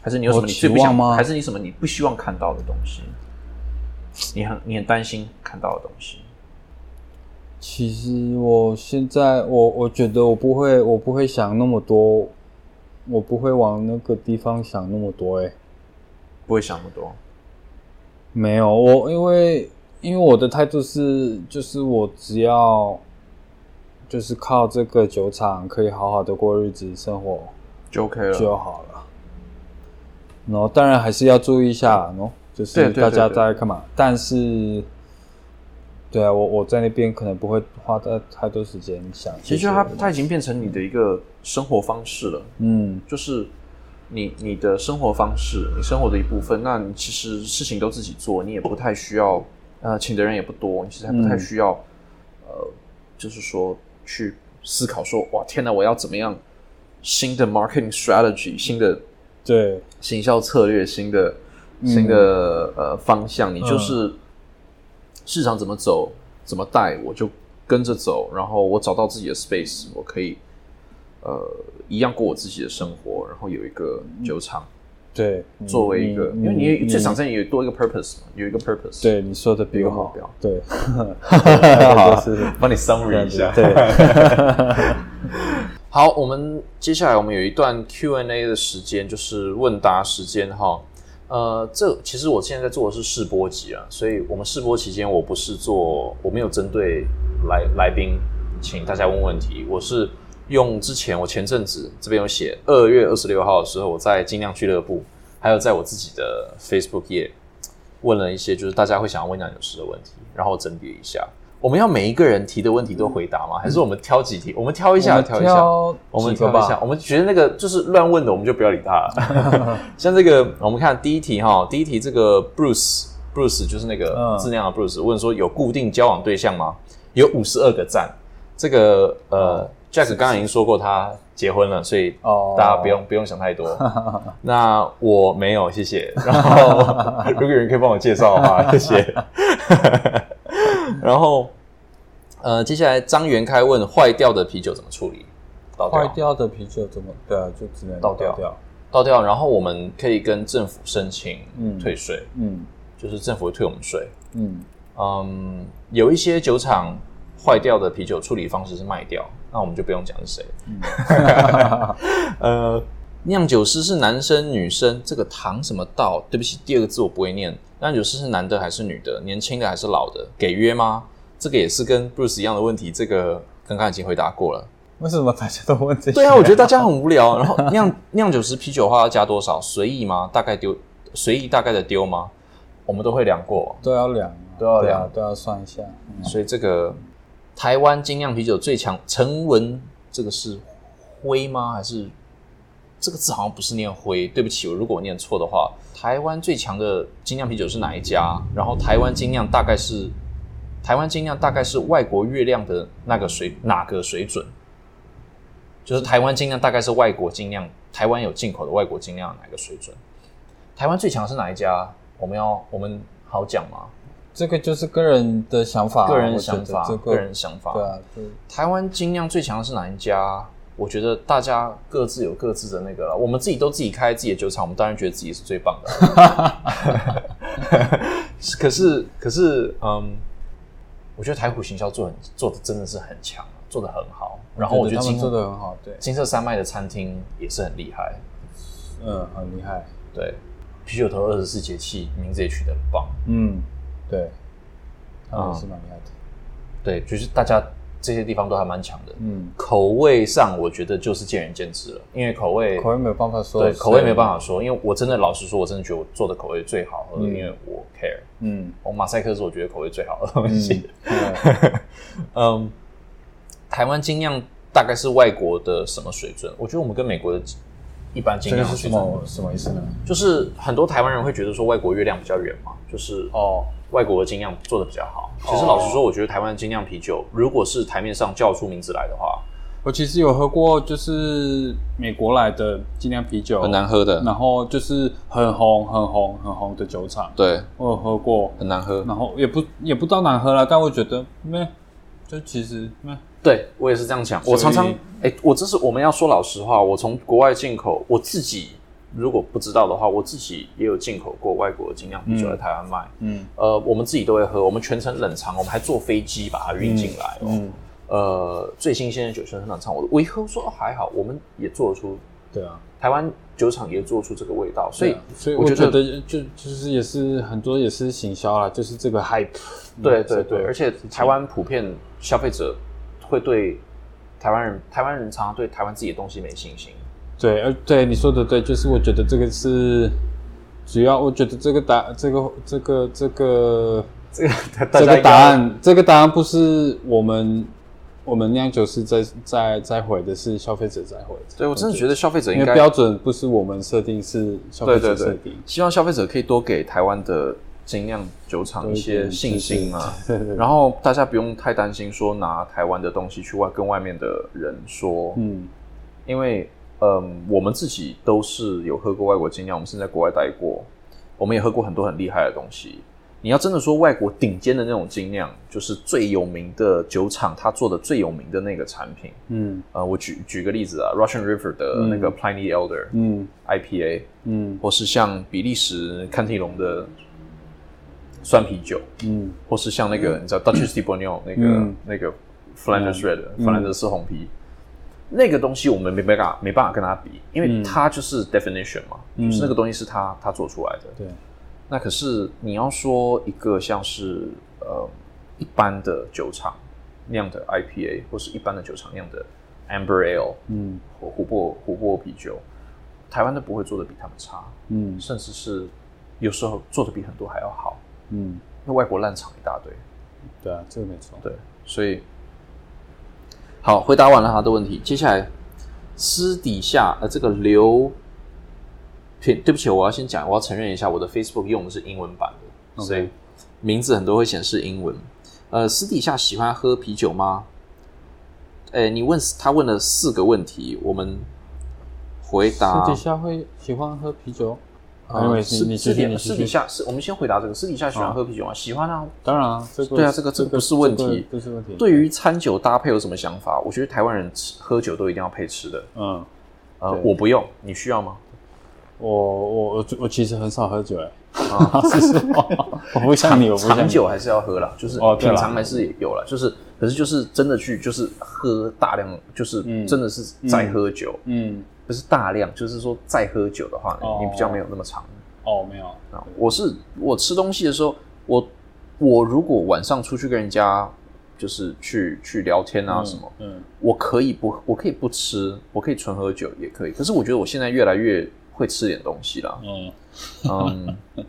S3: 还是你有什么你最不想吗？还是你什么你不希望看到的东西？你很你很担心看到的东西？
S2: 其实我现在，我我觉得我不会，我不会想那么多，我不会往那个地方想那么多，哎，
S3: 不会想那么多。
S2: 没有，我因为因为我的态度是，就是我只要就是靠这个酒厂可以好好的过日子生活
S3: 就 OK 了
S2: 就好了。然后当然还是要注意一下，喏，就是大家在干嘛，但是。对啊，我我在那边可能不会花太太多时间想。
S3: 其实它它已经变成你的一个生活方式了，嗯，就是你你的生活方式，你生活的一部分。那你其实事情都自己做，你也不太需要，呃，请的人也不多，你其实还不太需要，呃，就是说去思考说，哇，天哪，我要怎么样新的 marketing strategy，新的
S2: 对
S3: 行销策略，新的新的呃方向，你就是。市场怎么走，怎么带，我就跟着走。然后我找到自己的 space，我可以呃一样过我自己的生活。然后有一个酒厂，
S2: 对，
S3: 作为一个，因为你最想在有多一个 purpose 嘛，有一个 purpose。
S2: 对，你说的比我好。对，
S3: 好，帮你 summary 一下。
S2: 对，
S3: 好，我们接下来我们有一段 Q&A 的时间，就是问答时间哈。呃，这其实我现在在做的是试播集啊，所以我们试播期间，我不是做，我没有针对来来宾，请大家问问题，我是用之前我前阵子这边有写，二月二十六号的时候，我在精酿俱乐部，还有在我自己的 Facebook 页问了一些，就是大家会想要问酿酒师的问题，然后整理一下。我们要每一个人提的问题都回答吗？还是我们挑几题？我们挑一下，挑一下。我们挑一下。我们觉得那个就是乱问的，我们就不要理他了。像这个，我们看第一题哈，第一题这个 Bruce，Bruce 就是那个质量的 Bruce，问说有固定交往对象吗？有五十二个赞。这个呃，Jack 刚刚已经说过他结婚了，所以大家不用不用想太多。那我没有，谢谢。然后 如果有人可以帮我介绍的话，谢谢。然后，呃，接下来张元开问：坏掉的啤酒怎么处理？
S2: 倒掉。坏掉的啤酒怎么？对啊，就只能
S3: 倒掉。倒掉。然后我们可以跟政府申请退税。嗯，就是政府会退我们税。嗯嗯，有一些酒厂坏掉的啤酒处理方式是卖掉，那我们就不用讲是谁。呃，酿酒师是男生女生？这个糖什么道？对不起，第二个字我不会念。酿酒师是男的还是女的？年轻的还是老的？给约吗？这个也是跟 Bruce 一样的问题。这个刚刚已经回答过了。
S2: 为什么大家都问这些？
S3: 对啊，我觉得大家很无聊。然后 酿酿酒师啤酒的话要加多少？随意吗？大概丢随意大概的丢吗？我们都会量过，
S2: 都要量，
S3: 都要量，
S2: 都要算一下。
S3: 所以这个台湾精酿啤酒最强陈文，这个是灰吗？还是这个字好像不是念灰？对不起，我如果我念错的话。台湾最强的精酿啤酒是哪一家？然后台湾精酿大概是台湾精酿大概是外国月亮的那个水哪个水准？就是台湾精酿大概是外国精酿，台湾有进口的外国精酿哪个水准？台湾最强是哪一家？我们要我们好讲吗？
S2: 这个就是个人的想法，
S3: 个人想法，个人想法。
S2: 对啊，
S3: 台湾精酿最强的是哪一家？我觉得大家各自有各自的那个了。我们自己都自己开自己的酒厂，我们当然觉得自己是最棒的。可是，可是，嗯，我觉得台虎行销做很做的真的是很强，做的很好。然后我觉得金
S2: 做的很好，对。
S3: 金色山脉的餐厅也是很厉害，
S2: 嗯，很厉害。
S3: 对，啤酒头二十四节气名字也取得很棒。
S2: 嗯，对，他也是蛮厉害的。
S3: 对，就是大家这些地方都还蛮强的。嗯，口味上我觉得就是见仁见智了，因为口味
S2: 口味没有办法说，
S3: 对，口味没有办法说，因为我真的老实说，我真的觉得我做的口味最好喝，因为我 care。嗯，我马赛克是我觉得口味最好的东西。嗯，台湾精酿大概是外国的什么水准？我觉得我们跟美国的一般精酿
S2: 是什么什么意思呢？
S3: 就是很多台湾人会觉得说外国月亮比较圆嘛，就是哦。外国的精酿做的比较好。其实老实说，我觉得台湾精酿啤酒，如果是台面上叫出名字来的话，
S2: 我其实有喝过，就是美国来的精酿啤酒，
S4: 很难喝的。
S2: 然后就是很红、很红、很红的酒厂。
S4: 对，
S2: 我有喝过，
S4: 很难喝。
S2: 然后也不也不知道难喝了，但我觉得没，就其实没。
S3: 对我也是这样讲。我常常，哎，我这是我们要说老实话，我从国外进口，我自己。如果不知道的话，我自己也有进口过外国的精酿啤酒在台湾卖。嗯，呃，我们自己都会喝，我们全程冷藏，我们还坐飞机把它运进来。嗯，呃，最新鲜的酒全程冷藏，我我一喝说哦还好，我们也做出。
S2: 对啊，
S3: 台湾酒厂也做出这个味道，所以
S2: 所以我觉得就就是也是很多也是行销啦，就是这个 hype。
S3: 对对对，而且台湾普遍消费者会对台湾人，台湾人常常对台湾自己的东西没信心。
S2: 对，呃，对你说的对，就是我觉得这个是主要，我觉得这个答，这个这个这个
S3: 这个
S2: 这个答案，这个答案不是我们我们酿酒师在在在回的，是消费者在回。
S3: 对我真的觉得消费者应该
S2: 标准不是我们设定，是消费者设定。
S3: 希望消费者可以多给台湾的精酿酒厂一些信心嘛，然后大家不用太担心说拿台湾的东西去外跟外面的人说，嗯，因为。嗯，我们自己都是有喝过外国精酿，我们是在国外待过，我们也喝过很多很厉害的东西。你要真的说外国顶尖的那种精酿，就是最有名的酒厂，他做的最有名的那个产品。嗯，呃，我举举个例子啊，Russian River 的那个 Pliny Elder，嗯，IPA，嗯，或是像比利时坎提龙的酸啤酒，嗯，或是像那个你知道 Dutch s t i b o n i o 那个那个 Flanders Red，弗兰德斯红啤。那个东西我们没办法没办法跟他比，因为他就是 definition 嘛，就是那个东西是他他做出来的。
S2: 对。
S3: 那可是你要说一个像是呃一般的酒厂酿的 IPA，或是一般的酒厂酿的 Amber Ale，嗯，或琥珀琥珀啤酒，台湾都不会做的比他们差，嗯，甚至是有时候做的比很多还要好，嗯，那外国烂厂一大堆。
S2: 对啊，这个没错。
S3: 对，所以。好，回答完了他的问题。接下来，私底下呃，这个刘品，对不起，我要先讲，我要承认一下，我的 Facebook 用的是英文版的，所以名字很多会显示英文。呃，私底下喜欢喝啤酒吗？哎，你问他问了四个问题，我们回答。
S2: 私底下会喜欢喝啤酒？
S3: 啊，私私底私底下是，我们先回答这个。私底下喜欢喝啤酒吗？喜欢啊，
S2: 当然啊，这个
S3: 对啊，这个这个不是问题，
S2: 不是问题。
S3: 对于餐酒搭配有什么想法？我觉得台湾人吃喝酒都一定要配吃的。嗯，呃，我不用，你需要吗？
S2: 我我我我其实很少喝酒哎，啊，是我不像你，我不
S3: 长酒还是要喝啦，就是品尝还是有了，就是可是就是真的去就是喝大量，就是真的是在喝酒，嗯。不是大量，就是说再喝酒的话，你比较没有那么长。
S2: 哦，没有
S3: 啊。我是我吃东西的时候，我我如果晚上出去跟人家就是去去聊天啊什么，嗯，我可以不我可以不吃，我可以纯喝酒也可以。可是我觉得我现在越来越会吃点东西了。嗯嗯，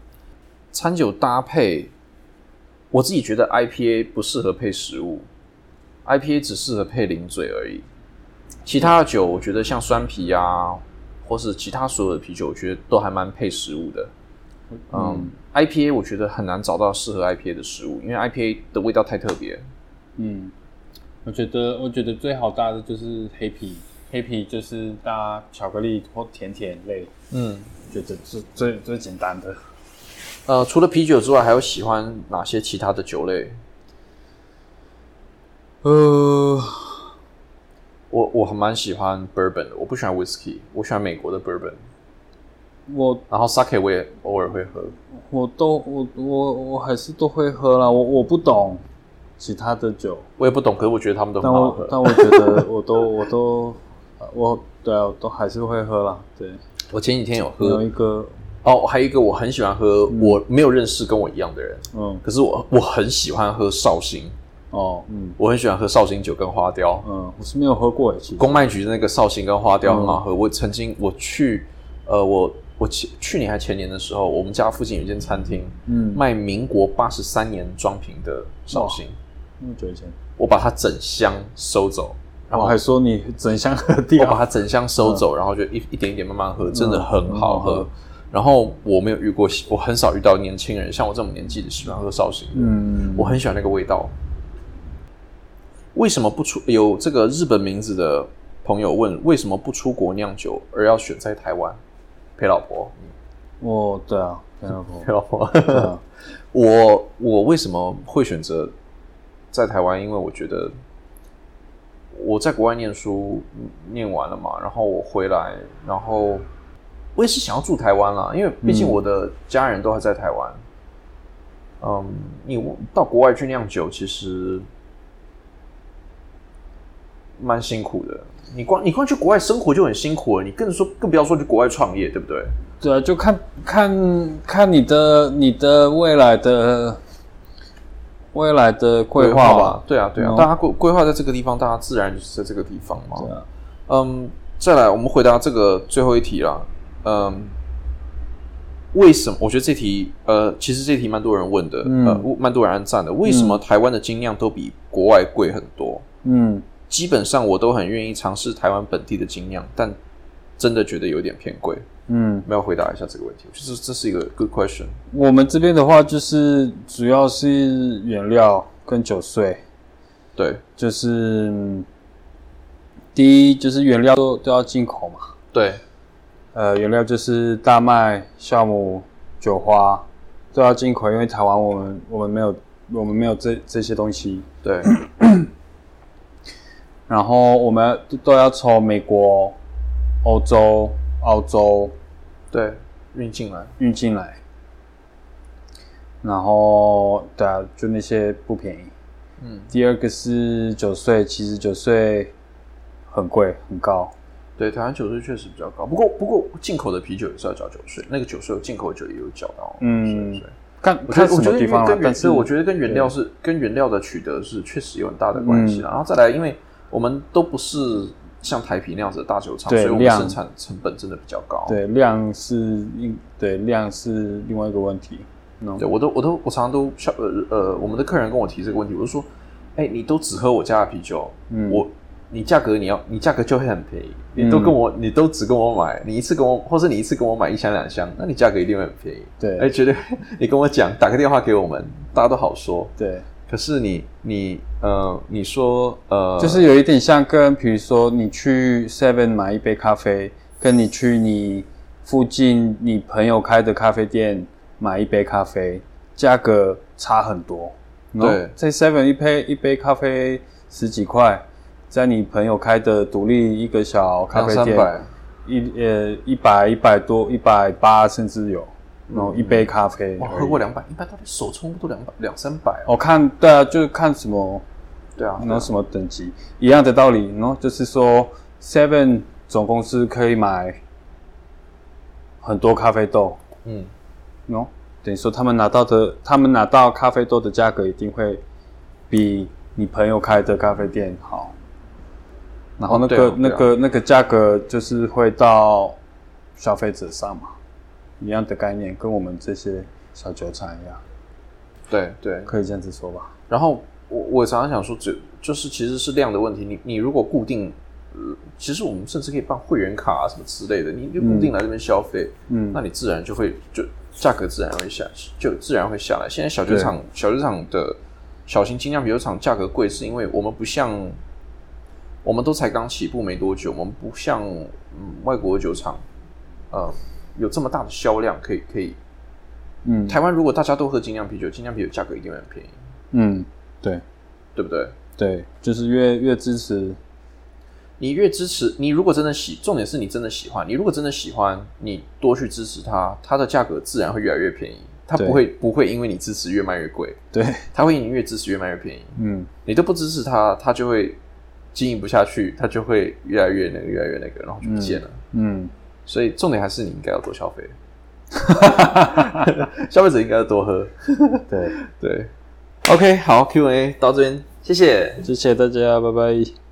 S3: 餐酒搭配，我自己觉得 IPA 不适合配食物，IPA 只适合配零嘴而已。其他的酒，我觉得像酸啤啊，或是其他所有的啤酒，我觉得都还蛮配食物的。嗯，IPA 我觉得很难找到适合 IPA 的食物，因为 IPA 的味道太特别。
S2: 嗯，我觉得我觉得最好搭的就是黑啤，黑啤就是搭巧克力或甜甜类。嗯，觉得是最最简单的。
S3: 呃，除了啤酒之外，还有喜欢哪些其他的酒类？呃。我我很蛮喜欢 bourbon 的，我不喜欢 whiskey，我喜欢美国的 bourbon。
S2: 我
S3: 然后 sake 我也偶尔会喝，
S2: 我都我我我还是都会喝啦。我我不懂其他的酒，
S3: 我也不懂，可是我觉得他们都很好喝。
S2: 但我觉得我都我都我对啊，都还是会喝啦。对，
S3: 我前几天有喝有
S2: 一个
S3: 哦，还有一个我很喜欢喝，我没有认识跟我一样的人，嗯，可是我我很喜欢喝绍兴。哦，嗯，我很喜欢喝绍兴酒跟花雕。
S2: 嗯，我是没有喝过诶。
S3: 公卖局的那个绍兴跟花雕很好喝。我曾经我去，呃，我我前去年还前年的时候，我们家附近有一间餐厅，嗯，卖民国八十三年装瓶的绍兴，
S2: 那么久以前，
S3: 我把它整箱收走，
S2: 然后还说你整箱喝掉，
S3: 我把它整箱收走，然后就一一点一点慢慢喝，真的很好喝。然后我没有遇过，我很少遇到年轻人像我这么年纪的喜欢喝绍兴。嗯，我很喜欢那个味道。为什么不出？有这个日本名字的朋友问，为什么不出国酿酒，而要选在台湾陪老婆？
S2: 哦，对啊，陪老婆，
S3: 陪老婆。我我为什么会选择在台湾？因为我觉得我在国外念书念完了嘛，然后我回来，然后。我也是想要住台湾啦，因为毕竟我的家人都还在台湾。嗯，你到国外去酿酒，其实蛮辛苦的。你光你光去国外生活就很辛苦了，你更说更不要说去国外创业，对不对？
S2: 对啊，就看看看你的你的未来的未来的规划吧。
S3: 对啊，对啊，大家规规划在这个地方，大家自然就是在这个地方嘛。对啊。嗯，再来，我们回答这个最后一题啦。嗯，为什么？我觉得这题，呃，其实这题蛮多人问的，呃，蛮多人按赞的。为什么台湾的精酿都比国外贵很多？嗯，基本上我都很愿意尝试台湾本地的精酿，但真的觉得有点偏贵。嗯，没有回答一下这个问题，就是这是一个 good question。
S2: 我们这边的话，就是主要是原料跟酒税，
S3: 对，
S2: 就是第一就是原料都都要进口嘛，
S3: 对。
S2: 呃，原料就是大麦、酵母、酒花都要进口，因为台湾我们我们没有我们没有这这些东西。
S3: 对。
S2: 然后我们都要从美国、欧洲、澳洲
S3: 对运进来
S2: 运进来。然后对啊，就那些不便宜。嗯。第二个是酒税，其实酒税很贵很高。
S3: 对，台湾酒税确实比较高，不过不过进口的啤酒也是要交酒税，那个酒税进口酒也有缴到。嗯，
S2: 看看
S3: 我觉得
S2: 地方
S3: 跟原是我觉得跟原料是跟原料的取得是确实有很大的关系然后再来，因为我们都不是像台啤那样子的大酒厂，所以我们生产成本真的比较高。
S2: 对，量是应对量是另外一个问题。
S3: 对我都我都我常常都笑呃呃，我们的客人跟我提这个问题，我就说，哎，你都只喝我家的啤酒，嗯，我。你价格你要你价格就会很便宜，你都跟我你都只跟我买，你一次跟我或是你一次跟我买一箱两箱，那你价格一定会很便宜。
S2: 对，
S3: 哎，绝对 你跟我讲，打个电话给我们，大家都好说。
S2: 对，
S3: 可是你你呃，你说呃，
S2: 就是有一点像跟比如说你去 Seven 买一杯咖啡，跟你去你附近你朋友开的咖啡店买一杯咖啡，价格差很多。
S3: 对，
S2: 在 Seven 一杯一杯咖啡十几块。在你朋友开的独立一个小咖啡店，一呃一百一百多一百八甚至有，然后一杯咖啡，
S3: 我喝过两百，一般到底手冲都两百两三百。
S2: 我看对啊，就是看什么，
S3: 对啊，
S2: 然后什么等级一样的道理，然后就是说 Seven 总公司可以买很多咖啡豆，嗯，喏，等于说他们拿到的，他们拿到咖啡豆的价格一定会比你朋友开的咖啡店好。然后那个那个那个价格就是会到消费者上嘛，一样的概念，跟我们这些小酒厂一样。
S3: 对对，
S2: 可以这样子说吧。
S3: 然后我我常常想说，就就是其实是量的问题。你你如果固定，呃，其实我们甚至可以办会员卡啊什么之类的，你就固定来这边消费，嗯，那你自然就会就价格自然会下，就自然会下来。现在小酒厂小酒厂的小型精酿啤酒厂价格贵，是因为我们不像。我们都才刚起步没多久，我们不像嗯外国酒厂，呃，有这么大的销量可以可以，嗯，台湾如果大家都喝精酿啤酒，精酿啤酒价格一定会很便宜，
S2: 嗯，对，
S3: 对不对？
S2: 对，就是越越支持，
S3: 你越支持，你如果真的喜，重点是你真的喜欢，你如果真的喜欢，你多去支持它，它的价格自然会越来越便宜，它不会不会因为你支持越卖越贵，
S2: 对，
S3: 它会因为越支持越卖越便宜，嗯，你都不支持它，它就会。经营不下去，它就会越来越那个，越来越那个，然后就不见了。嗯，所以重点还是你应该要多消费，消费者应该要多喝。
S2: 对
S3: 对，OK，好，Q&A 到这边谢谢，
S2: 谢谢大家，拜拜。